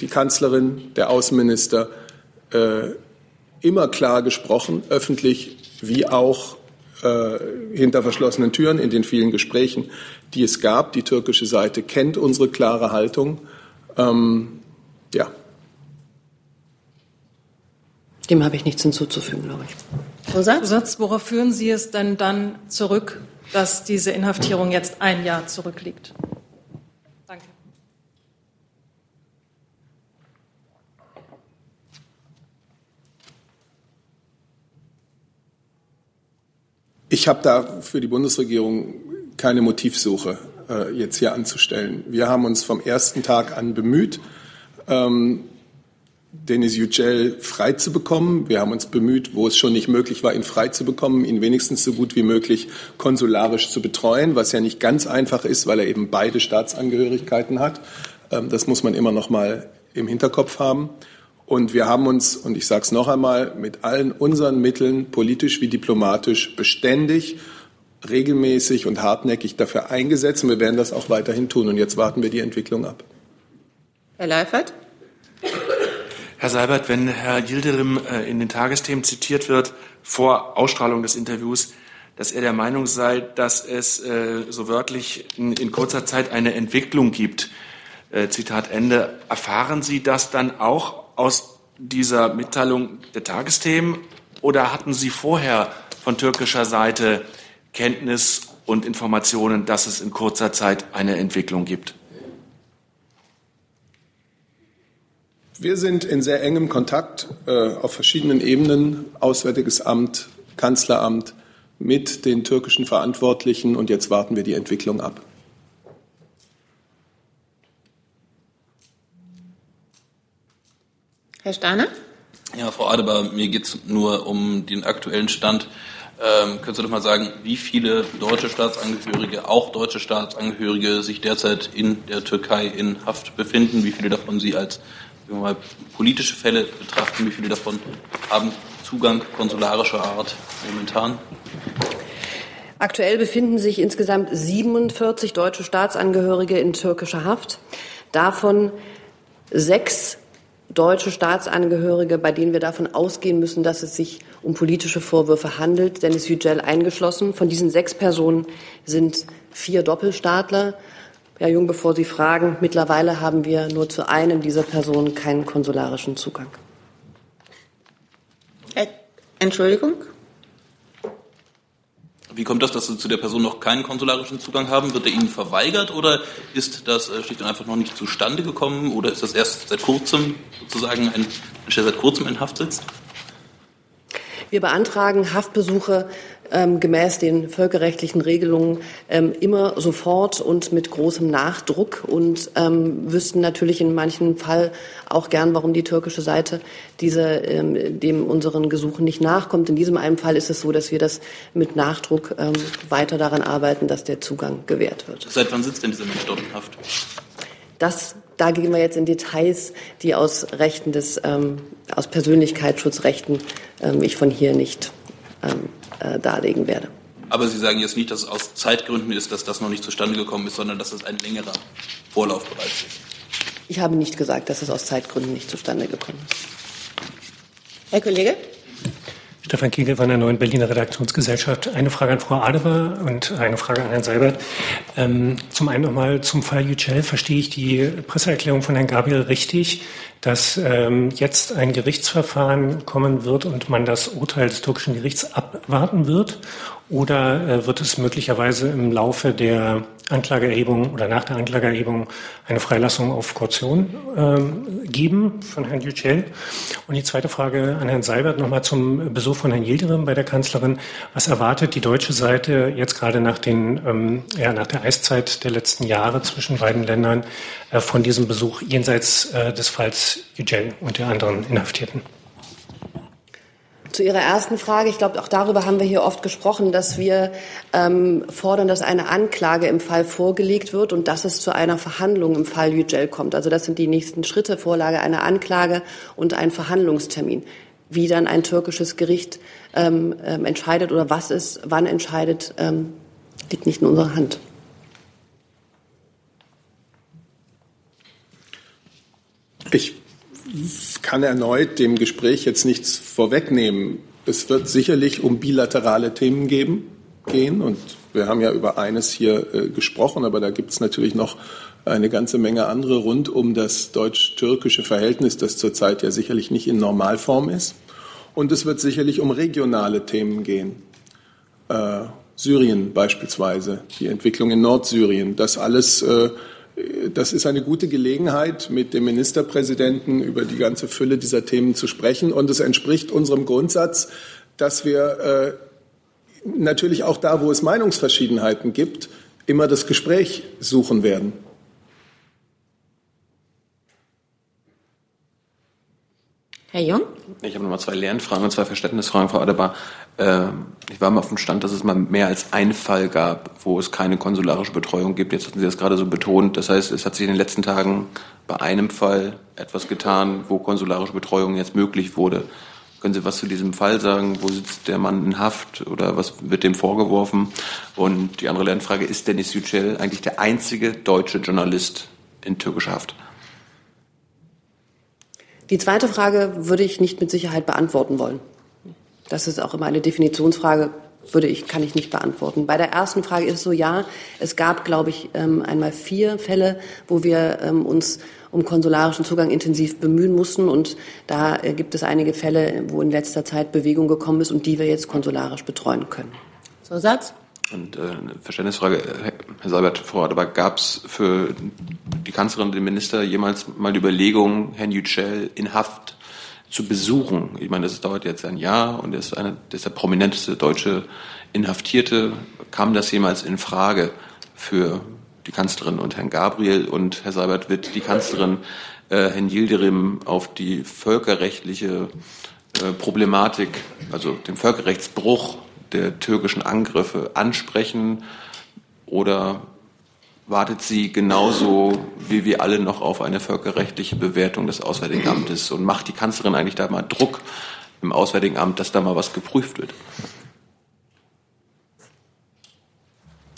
die Kanzlerin, der Außenminister äh, immer klar gesprochen, öffentlich wie auch äh, hinter verschlossenen Türen in den vielen Gesprächen, die es gab. Die türkische Seite kennt unsere klare Haltung. Ähm, ja. Dem habe ich nichts hinzuzufügen, glaube ich. Zusatz? Zusatz, worauf führen Sie es denn dann zurück, dass diese Inhaftierung jetzt ein Jahr zurückliegt? Danke. Ich habe da für die Bundesregierung keine Motivsuche äh, jetzt hier anzustellen. Wir haben uns vom ersten Tag an bemüht, ähm, Denis Yücel frei zu bekommen. Wir haben uns bemüht, wo es schon nicht möglich war, ihn frei zu bekommen, ihn wenigstens so gut wie möglich konsularisch zu betreuen, was ja nicht ganz einfach ist, weil er eben beide Staatsangehörigkeiten hat. Ähm, das muss man immer noch mal im Hinterkopf haben. Und wir haben uns, und ich sage es noch einmal, mit allen unseren Mitteln, politisch wie diplomatisch, beständig, regelmäßig und hartnäckig dafür eingesetzt. Und wir werden das auch weiterhin tun. Und jetzt warten wir die Entwicklung ab. Herr Leifert? Herr Seibert, wenn Herr Yildirim äh, in den Tagesthemen zitiert wird, vor Ausstrahlung des Interviews, dass er der Meinung sei, dass es äh, so wörtlich in, kurzer Zeit eine Entwicklung gibt. Äh, Zitat Ende. Erfahren Sie das dann auch aus dieser Mitteilung der Tagesthemen oder hatten Sie vorher von türkischer Seite Kenntnis und Informationen, dass es in kurzer Zeit eine Entwicklung gibt? Wir sind in sehr engem Kontakt äh, auf verschiedenen Ebenen, Auswärtiges Amt, Kanzleramt, mit den türkischen Verantwortlichen und jetzt warten wir die Entwicklung ab. Herr Steiner? Ja, Frau Adebar, mir geht es nur um den aktuellen Stand. Ähm, können Sie doch mal sagen, wie viele deutsche Staatsangehörige, auch deutsche Staatsangehörige, sich derzeit in der Türkei in Haft befinden? Wie viele davon Sie als mal politische Fälle betrachten, wie viele davon haben Zugang konsularischer Art momentan? Aktuell befinden sich insgesamt 47 deutsche Staatsangehörige in türkischer Haft. Davon sechs deutsche Staatsangehörige, bei denen wir davon ausgehen müssen, dass es sich um politische Vorwürfe handelt, Dennis Yücel eingeschlossen. Von diesen sechs Personen sind vier Doppelstaatler Herr Jung, bevor Sie fragen, mittlerweile haben wir nur zu einem dieser Personen keinen konsularischen Zugang. Äh, Entschuldigung? Wie kommt das, dass Sie zu der Person noch keinen konsularischen Zugang haben? Wird er Ihnen verweigert oder ist das äh, schlicht und einfach noch nicht zustande gekommen oder ist das erst seit kurzem sozusagen ein Mensch, der seit kurzem in Haft sitzt? Wir beantragen Haftbesuche ähm, gemäß den völkerrechtlichen Regelungen ähm, immer sofort und mit großem Nachdruck und ähm, wüssten natürlich in manchen Fall auch gern, warum die türkische Seite diese, ähm, dem unseren Gesuchen nicht nachkommt. In diesem einen Fall ist es so, dass wir das mit Nachdruck ähm, weiter daran arbeiten, dass der Zugang gewährt wird. Seit wann sitzt denn dieser Mensch dort in Haft? Das, da gehen wir jetzt in Details, die aus Rechten des, ähm, aus Persönlichkeitsschutzrechten ähm, ich von hier nicht ähm, äh, darlegen werde. Aber Sie sagen jetzt nicht, dass es aus Zeitgründen ist, dass das noch nicht zustande gekommen ist, sondern dass es ein längerer Vorlauf bereits ist. Ich habe nicht gesagt, dass es aus Zeitgründen nicht zustande gekommen ist. Herr Kollege? Stefan Kiegel von der Neuen Berliner Redaktionsgesellschaft. Eine Frage an Frau Adeber und eine Frage an Herrn Seibert. Ähm, zum einen nochmal zum Fall Yücel. Verstehe ich die Presseerklärung von Herrn Gabriel richtig, dass ähm, jetzt ein Gerichtsverfahren kommen wird und man das Urteil des türkischen Gerichts abwarten wird? Oder äh, wird es möglicherweise im Laufe der Anklageerhebung oder nach der Anklageerhebung eine Freilassung auf Kaution ähm, geben von Herrn Yücel? Und die zweite Frage an Herrn Seibert nochmal zum Besuch von Herrn Yildirim bei der Kanzlerin. Was erwartet die deutsche Seite jetzt gerade nach, den, ähm, ja, nach der Eiszeit der letzten Jahre zwischen beiden Ländern äh, von diesem Besuch jenseits äh, des Falls Yücel und der anderen Inhaftierten? Zu Ihrer ersten Frage, ich glaube, auch darüber haben wir hier oft gesprochen, dass wir ähm, fordern, dass eine Anklage im Fall vorgelegt wird und dass es zu einer Verhandlung im Fall Yücel kommt. Also das sind die nächsten Schritte, Vorlage einer Anklage und ein Verhandlungstermin. Wie dann ein türkisches Gericht ähm, ähm, entscheidet oder was es wann entscheidet, ähm, liegt nicht in unserer Hand. Ich kann erneut dem Gespräch jetzt nichts vorwegnehmen. Es wird sicherlich um bilaterale Themen geben, gehen und wir haben ja über eines hier äh, gesprochen, aber da gibt es natürlich noch eine ganze Menge andere rund um das deutsch-türkische Verhältnis, das zurzeit ja sicherlich nicht in Normalform ist. Und es wird sicherlich um regionale Themen gehen. Äh, Syrien beispielsweise, die Entwicklung in Nordsyrien, das alles äh, das ist eine gute Gelegenheit, mit dem Ministerpräsidenten über die ganze Fülle dieser Themen zu sprechen. Und es entspricht unserem Grundsatz, dass wir äh, natürlich auch da, wo es Meinungsverschiedenheiten gibt, immer das Gespräch suchen werden. Herr Jung? Ich habe nochmal zwei Lernfragen und zwei Verständnisfragen, Frau Adebar. Ähm, ich war mal auf dem Stand, dass es mal mehr als einen Fall gab, wo es keine konsularische Betreuung gibt. Jetzt hatten Sie das gerade so betont. Das heißt, es hat sich in den letzten Tagen bei einem Fall etwas getan, wo konsularische Betreuung jetzt möglich wurde. Können Sie was zu diesem Fall sagen? Wo sitzt der Mann in Haft oder was wird dem vorgeworfen? Und die andere Lernfrage, ist Dennis Yücel eigentlich der einzige deutsche Journalist in türkischer Haft? Die zweite Frage würde ich nicht mit Sicherheit beantworten wollen. Das ist auch immer eine Definitionsfrage, würde ich, kann ich nicht beantworten. Bei der ersten Frage ist es so, ja, es gab, glaube ich, ähm, einmal vier Fälle, wo wir ähm, uns um konsularischen Zugang intensiv bemühen mussten. Und da äh, gibt es einige Fälle, wo in letzter Zeit Bewegung gekommen ist und die wir jetzt konsularisch betreuen können. So, Satz? Und äh, eine Verständnisfrage, Herr Seibert, Frau aber gab es für die Kanzlerin und den Minister jemals mal die Überlegung, Herrn Yücel in Haft zu besuchen? Ich meine, das dauert jetzt ein Jahr und ist, eine, ist der prominenteste deutsche Inhaftierte. Kam das jemals in Frage für die Kanzlerin und Herrn Gabriel? Und Herr Seibert, wird die Kanzlerin äh, Herrn Yildirim auf die völkerrechtliche äh, Problematik, also den Völkerrechtsbruch der türkischen Angriffe ansprechen oder wartet sie genauso wie wir alle noch auf eine völkerrechtliche Bewertung des Auswärtigen Amtes und macht die Kanzlerin eigentlich da mal Druck im Auswärtigen Amt, dass da mal was geprüft wird?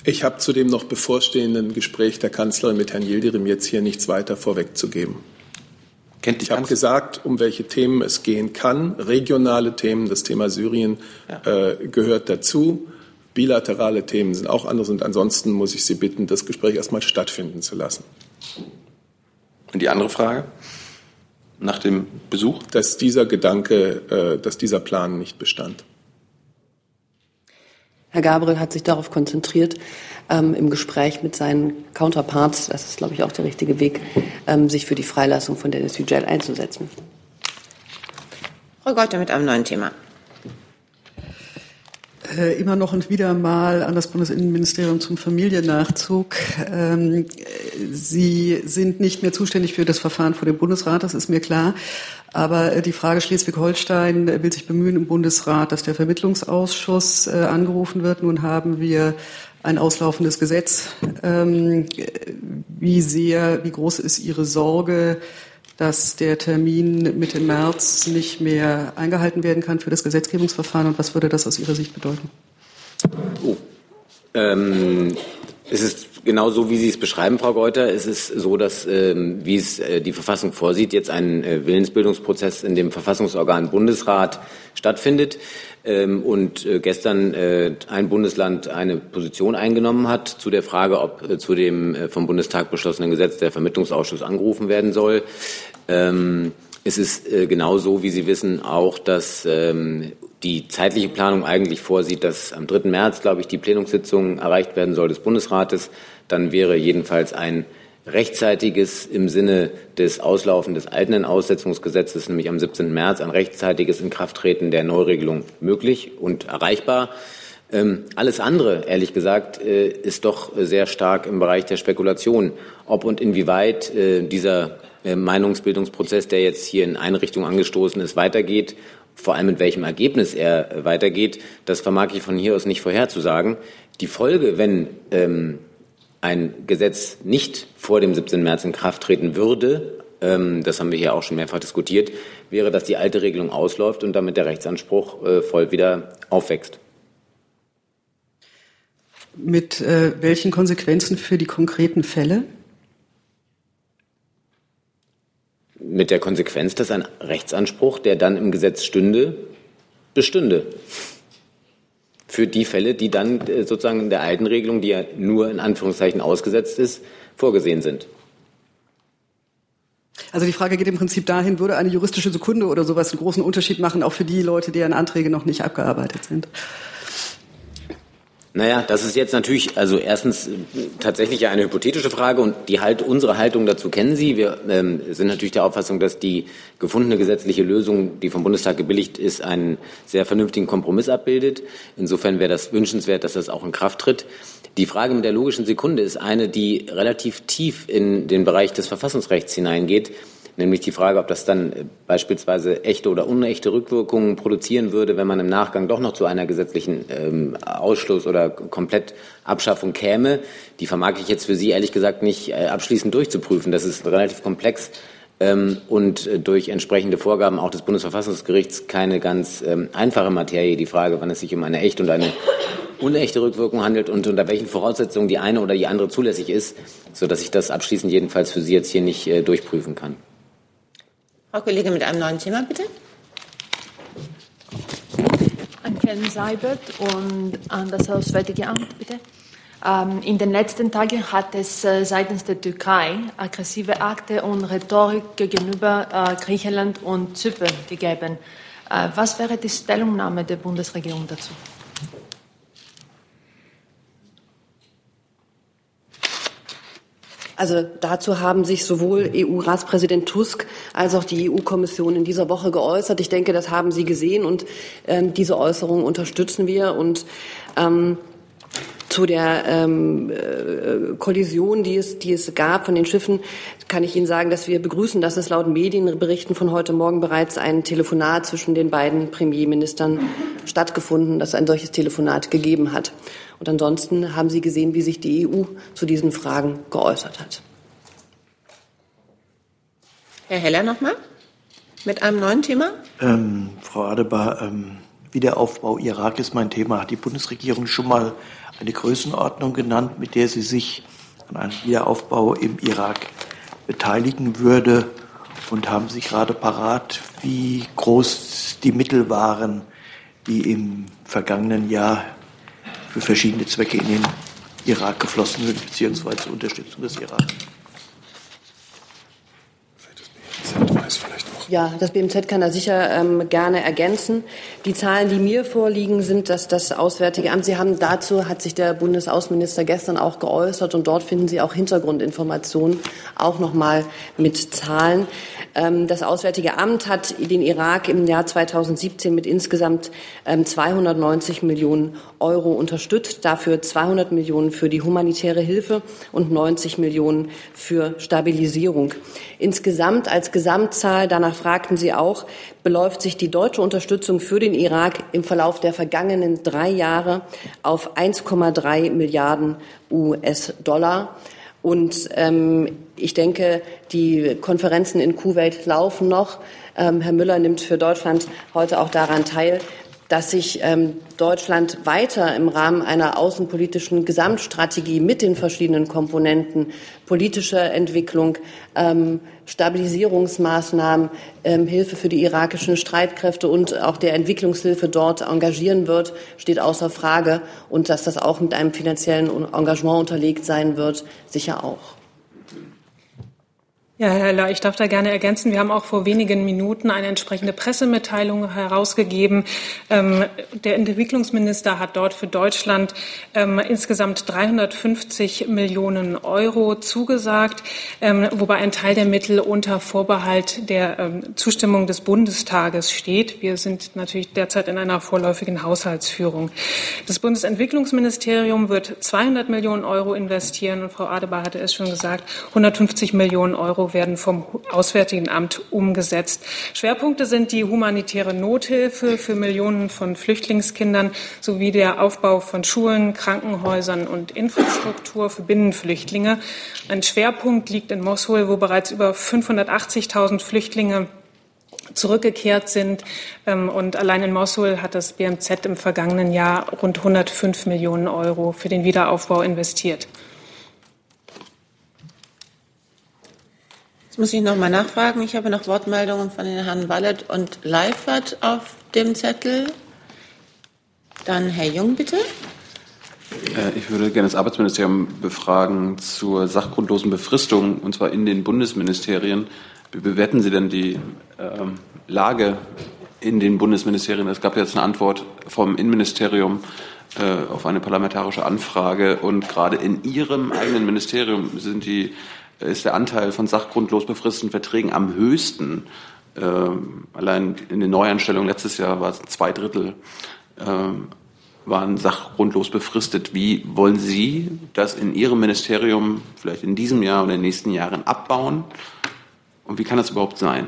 Ich habe zu dem noch bevorstehenden Gespräch der Kanzlerin mit Herrn Yildirim jetzt hier nichts weiter vorwegzugeben. Kennt ich habe gesagt, um welche Themen es gehen kann. Regionale Themen, das Thema Syrien ja. äh, gehört dazu. Bilaterale Themen sind auch anders. Und ansonsten muss ich Sie bitten, das Gespräch erstmal stattfinden zu lassen. Und die andere Frage? Nach dem Besuch? Dass dieser Gedanke, äh, dass dieser Plan nicht bestand. Herr Gabriel hat sich darauf konzentriert, ähm, im Gespräch mit seinen Counterparts, das ist, glaube ich, auch der richtige Weg, ähm, sich für die Freilassung von Dennis Yücel einzusetzen. Frau Gotter mit einem neuen Thema. Äh, immer noch und wieder mal an das Bundesinnenministerium zum Familiennachzug. Ähm, Sie sind nicht mehr zuständig für das Verfahren vor dem Bundesrat, das ist mir klar. Aber äh, die Frage Schleswig-Holstein will sich bemühen im Bundesrat, dass der Vermittlungsausschuss äh, angerufen wird. Nun haben wir ein auslaufendes Gesetz. Ähm, wie sehr, wie groß ist Ihre Sorge, dass der Termin Mitte März nicht mehr eingehalten werden kann für das Gesetzgebungsverfahren und was würde das aus Ihrer Sicht bedeuten? Oh. Ähm, es ist genau so, wie Sie es beschreiben, Frau Geuter. Es so, dass, ähm, wie es äh, die Verfassung vorsieht, jetzt ein äh, Willensbildungsprozess in dem Verfassungsorgan Bundesrat stattfindet ähm, und äh, gestern äh, ein Bundesland eine Position eingenommen hat zu der Frage, ob äh, zu dem äh, vom Bundestag beschlossenen Gesetz der Vermittlungsausschuss angerufen werden soll. Ähm, es ist genau so, wie Sie wissen, auch, dass ähm, die zeitliche Planung eigentlich vorsieht, dass am 3. März, glaube ich, die Plenumssitzung erreicht werden soll des Bundesrates, dann wäre jedenfalls ein rechtzeitiges im Sinne des Auslaufen des alten Aussetzungsgesetzes, nämlich am 17. März, ein rechtzeitiges Inkrafttreten der Neuregelung möglich und erreichbar. Ähm, alles andere, ehrlich gesagt, äh, ist doch sehr stark im Bereich der Spekulation, ob und inwieweit äh, dieser äh, Meinungsbildungsprozess, der jetzt hier in Einrichtung angestoßen ist, weitergeht. Vor allem mit welchem Ergebnis er weitergeht, das vermag ich von hier aus nicht vorherzusagen. Die Folge, wenn ähm, ein Gesetz nicht vor dem 17. März in Kraft treten würde, ähm, das haben wir hier auch schon mehrfach diskutiert, wäre, dass die alte Regelung ausläuft und damit der Rechtsanspruch äh, voll wieder aufwächst. Mit äh, welchen Konsequenzen für die konkreten Fälle? Mit der Konsequenz, dass ein Rechtsanspruch, der dann im Gesetz stünde, bestünde für die Fälle, die dann äh, sozusagen in der alten Regelung, die ja nur in Anführungszeichen ausgesetzt ist, vorgesehen sind. Also die Frage geht im Prinzip dahin, würde eine juristische Sekunde oder sowas einen großen Unterschied machen, auch für die Leute, deren Anträge noch nicht abgearbeitet sind? Naja, das ist jetzt natürlich, also erstens äh, tatsächlich eine hypothetische Frage und die halt, unsere Haltung dazu kennen Sie. Wir ähm, sind natürlich der Auffassung, dass die gefundene gesetzliche Lösung, die vom Bundestag gebilligt ist, einen sehr vernünftigen Kompromiss abbildet. Insofern wäre das wünschenswert, dass das auch in Kraft tritt. Die Frage mit der logischen Sekunde ist eine, die relativ tief in den Bereich des Verfassungsrechts hineingeht nämlich die Frage, ob das dann äh, beispielsweise echte oder unechte Rückwirkungen produzieren würde, wenn man im Nachgang doch noch zu einer gesetzlichen ähm, Ausschluss oder Komplettabschaffung käme. Die vermag ich jetzt für Sie ehrlich gesagt nicht äh, abschließend durchzuprüfen. Das ist relativ komplex ähm, und äh, durch entsprechende Vorgaben auch des Bundesverfassungsgerichts keine ganz ähm, einfache Materie. Die Frage, wann es sich um eine echte und eine unechte Rückwirkung handelt und unter welchen Voraussetzungen die eine oder die andere zulässig ist, sodass ich das abschließend jedenfalls für Sie jetzt hier nicht äh, durchprüfen kann. Frau Kollegin mit einem neuen Thema, bitte. An Herrn Seibert und an das Auswärtige Amt, bitte. Ähm, in den letzten Tagen hat es äh, seitens der Türkei aggressive Akte und Rhetorik gegenüber äh, Griechenland und Zypern gegeben. Äh, was wäre die Stellungnahme der Bundesregierung dazu? Also dazu haben sich sowohl EU-Ratspräsident Tusk als auch die EU-Kommission in dieser Woche geäußert. Ich denke, das haben Sie gesehen und ähm, diese Äußerungen unterstützen wir. Und ähm, zu der ähm, äh, Kollision, die es, die es gab von den Schiffen, kann ich Ihnen sagen, dass wir begrüßen, dass es laut Medienberichten von heute Morgen bereits ein Telefonat zwischen den beiden Premierministern stattgefunden, dass es ein solches Telefonat gegeben hat. Und ansonsten haben Sie gesehen, wie sich die EU zu diesen Fragen geäußert hat. Herr Heller nochmal mit einem neuen Thema. Ähm, Frau Adebar, ähm, Wiederaufbau Irak ist mein Thema. Hat die Bundesregierung schon mal eine Größenordnung genannt, mit der sie sich an einem Wiederaufbau im Irak beteiligen würde? Und haben Sie gerade parat, wie groß die Mittel waren, die im vergangenen Jahr für verschiedene Zwecke in den Irak geflossen sind, beziehungsweise zur Unterstützung des Irak. Ja, das BMZ kann da sicher ähm, gerne ergänzen. Die Zahlen, die mir vorliegen, sind, dass das Auswärtige Amt, Sie haben dazu, hat sich der Bundesaußenminister gestern auch geäußert und dort finden Sie auch Hintergrundinformationen, auch nochmal mit Zahlen. Ähm, das Auswärtige Amt hat den Irak im Jahr 2017 mit insgesamt ähm, 290 Millionen Euro unterstützt, dafür 200 Millionen für die humanitäre Hilfe und 90 Millionen für Stabilisierung. Insgesamt als Gesamtzahl, danach fragten Sie auch, beläuft sich die deutsche Unterstützung für den Irak im Verlauf der vergangenen drei Jahre auf 1,3 Milliarden US-Dollar. Und ähm, ich denke, die Konferenzen in Kuwait laufen noch. Ähm, Herr Müller nimmt für Deutschland heute auch daran teil dass sich ähm, Deutschland weiter im Rahmen einer außenpolitischen Gesamtstrategie mit den verschiedenen Komponenten politische Entwicklung, ähm, Stabilisierungsmaßnahmen, ähm, Hilfe für die irakischen Streitkräfte und auch der Entwicklungshilfe dort engagieren wird, steht außer Frage. Und dass das auch mit einem finanziellen Engagement unterlegt sein wird, sicher auch. Ja, Herr Heller, ich darf da gerne ergänzen. Wir haben auch vor wenigen Minuten eine entsprechende Pressemitteilung herausgegeben. Ähm, der Entwicklungsminister hat dort für Deutschland ähm, insgesamt 350 Millionen Euro zugesagt, ähm, wobei ein Teil der Mittel unter Vorbehalt der Zustimmung des Bundestages steht. Wir sind natürlich derzeit in einer vorläufigen Haushaltsführung. Das Bundesentwicklungsministerium wird 200 Millionen Euro investieren und Frau Adebar hatte es schon gesagt, 150 Millionen Euro werden vom Auswärtigen Amt umgesetzt. Schwerpunkte sind die humanitäre Nothilfe für Millionen von Flüchtlingskindern sowie der Aufbau von Schulen, Krankenhäusern und Infrastruktur für Binnenflüchtlinge. Ein Schwerpunkt liegt in Mosul, wo bereits über 580.000 Flüchtlinge zurückgekehrt sind. Ähm, und allein in Mosul hat das BMZ im vergangenen Jahr rund 105 Millionen Euro für den Wiederaufbau investiert. Jetzt muss ich noch mal nachfragen. Ich habe noch Wortmeldungen von den Herren Wallet und Leifert auf dem Zettel. Dann Herr Jung, bitte. Äh, ich würde gerne das Arbeitsministerium befragen zur sachgrundlosen Befristung, und zwar in den Bundesministerien. Wie bewerten Sie denn die ähm, Lage in den Bundesministerien? Es gab jetzt eine Antwort vom Innenministerium äh, auf eine parlamentarische Anfrage. Und gerade in Ihrem eigenen Ministerium sind die ist der Anteil von sachgrundlos befristeten Verträgen am höchsten. Ähm, allein in den Neuanstellungen letztes Jahr war es zwei Drittel ähm, waren sachgrundlos befristet. Wie wollen Sie das in Ihrem Ministerium vielleicht in diesem Jahr oder in den nächsten Jahren abbauen? Und wie kann das überhaupt sein?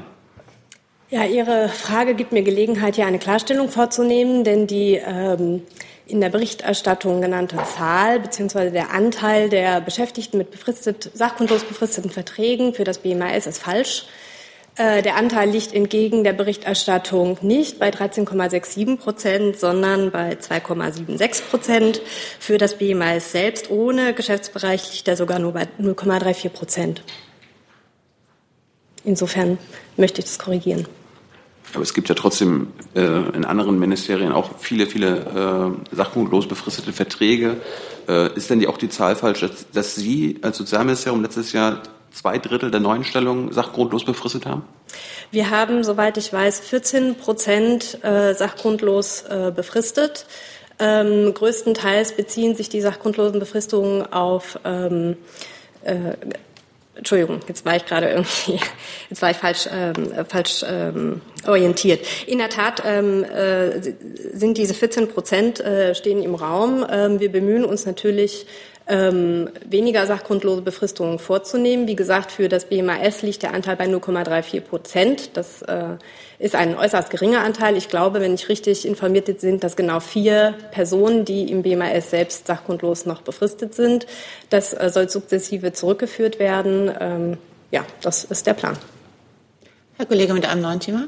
Ja, Ihre Frage gibt mir Gelegenheit, hier eine Klarstellung vorzunehmen, denn die ähm, in der Berichterstattung genannte Zahl bzw. der Anteil der Beschäftigten mit befristet, sachgrundlos befristeten Verträgen für das BMAS ist falsch. Äh, der Anteil liegt entgegen der Berichterstattung nicht bei 13,67 Prozent, sondern bei 2,76 Prozent. Für das BMAS selbst ohne Geschäftsbereich liegt er sogar nur bei 0,34 Prozent. Insofern möchte ich das korrigieren. Aber es gibt ja trotzdem äh, in anderen Ministerien auch viele, viele äh, sachgrundlos befristete Verträge. Äh, ist denn die, auch die Zahl falsch, dass, dass Sie als Sozialministerium letztes Jahr zwei Drittel der Neuenstellungen sachgrundlos befristet haben? Wir haben, soweit ich weiß, 14 Prozent äh, sachgrundlos äh, befristet. Ähm, größtenteils beziehen sich die sachgrundlosen Befristungen auf ähm, äh, Entschuldigung, jetzt war ich gerade irgendwie, (laughs) jetzt war ich falsch, ähm, falsch ähm, orientiert. In der Tat ähm, äh, sind diese 14 Prozent äh, stehen im Raum. Ähm, wir bemühen uns natürlich ähm, weniger sachgrundlose Befristungen vorzunehmen. Wie gesagt, für das BMAS liegt der Anteil bei 0,34 Prozent. Das äh, ist ein äußerst geringer Anteil. Ich glaube, wenn ich richtig informiert sind das genau vier Personen, die im BMAS selbst sachgrundlos noch befristet sind. Das äh, soll sukzessive zurückgeführt werden. Ähm, ja, das ist der Plan. Herr Kollege mit einem neuen Thema.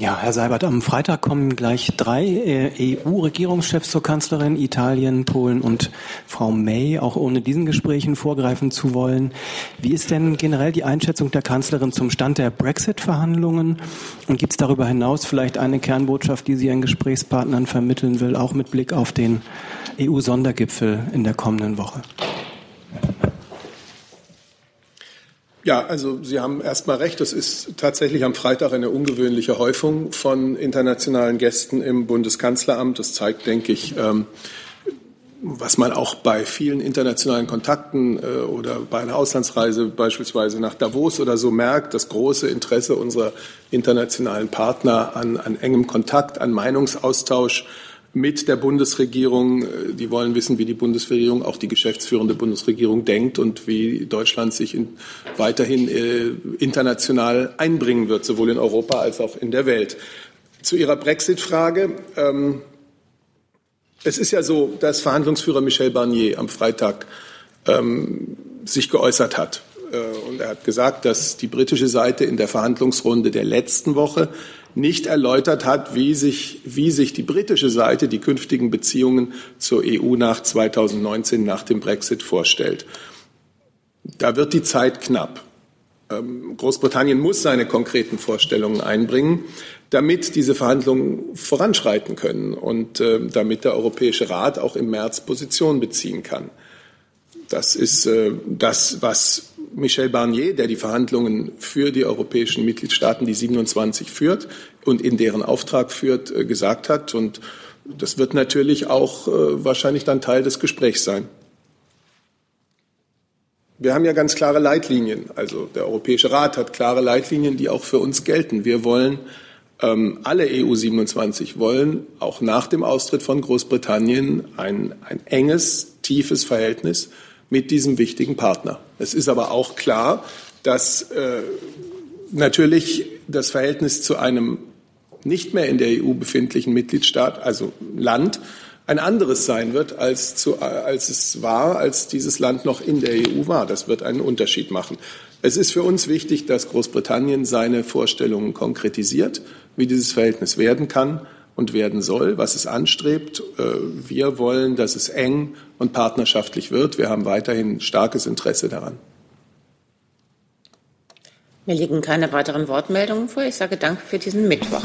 Ja, Herr Seibert, am Freitag kommen gleich drei äh, EU-Regierungschefs zur Kanzlerin, Italien, Polen und Frau May, auch ohne diesen Gesprächen vorgreifen zu wollen. Wie ist denn generell die Einschätzung der Kanzlerin zum Stand der Brexit-Verhandlungen? Und gibt es darüber hinaus vielleicht eine Kernbotschaft, die sie ihren Gesprächspartnern vermitteln will, auch mit Blick auf den EU-Sondergipfel in der kommenden Woche? Ja, also Sie haben erstmal recht. Es ist tatsächlich am Freitag eine ungewöhnliche Häufung von internationalen Gästen im Bundeskanzleramt. Das zeigt, denke ich, ähm, was man auch bei vielen internationalen Kontakten äh, oder bei einer Auslandsreise beispielsweise nach Davos oder so merkt, das große Interesse unserer internationalen Partner an, an engem Kontakt, an Meinungsaustausch mit der Bundesregierung. Die wollen wissen, wie die Bundesregierung, auch die geschäftsführende Bundesregierung denkt und wie Deutschland sich in, weiterhin äh, international einbringen wird, sowohl in Europa als auch in der Welt. Zu Ihrer Brexit-Frage. Ähm, es ist ja so, dass Verhandlungsführer Michel Barnier am Freitag ähm, sich geäußert hat. Äh, und er hat gesagt, dass die britische Seite in der Verhandlungsrunde der letzten Woche nicht erläutert hat, wie sich, wie sich die britische Seite die künftigen Beziehungen zur EU nach 2019, nach dem Brexit vorstellt. Da wird die Zeit knapp. Ähm, Großbritannien muss seine konkreten Vorstellungen einbringen, damit diese Verhandlungen voranschreiten können und äh, damit der Europäische Rat auch im März Position beziehen kann. Das ist äh, das, was Michel Barnier, der die Verhandlungen für die europäischen Mitgliedstaaten, die 27 führt und in deren Auftrag führt, äh, gesagt hat. Und das wird natürlich auch äh, wahrscheinlich dann Teil des Gesprächs sein. Wir haben ja ganz klare Leitlinien. Also der Europäische Rat hat klare Leitlinien, die auch für uns gelten. Wir wollen ähm, alle EU 27 wollen auch nach dem Austritt von Großbritannien ein, ein enges, tiefes Verhältnis mit diesem wichtigen Partner. Es ist aber auch klar, dass äh, natürlich das Verhältnis zu einem nicht mehr in der EU befindlichen Mitgliedstaat, also Land, ein anderes sein wird, als, zu, als es war, als dieses Land noch in der EU war. Das wird einen Unterschied machen. Es ist für uns wichtig, dass Großbritannien seine Vorstellungen konkretisiert, wie dieses Verhältnis werden kann und werden soll, was es anstrebt. Äh, wir wollen, dass es eng und partnerschaftlich wird. Wir haben weiterhin starkes Interesse daran. Mir liegen keine weiteren Wortmeldungen vor. Ich sage Danke für diesen Mittwoch.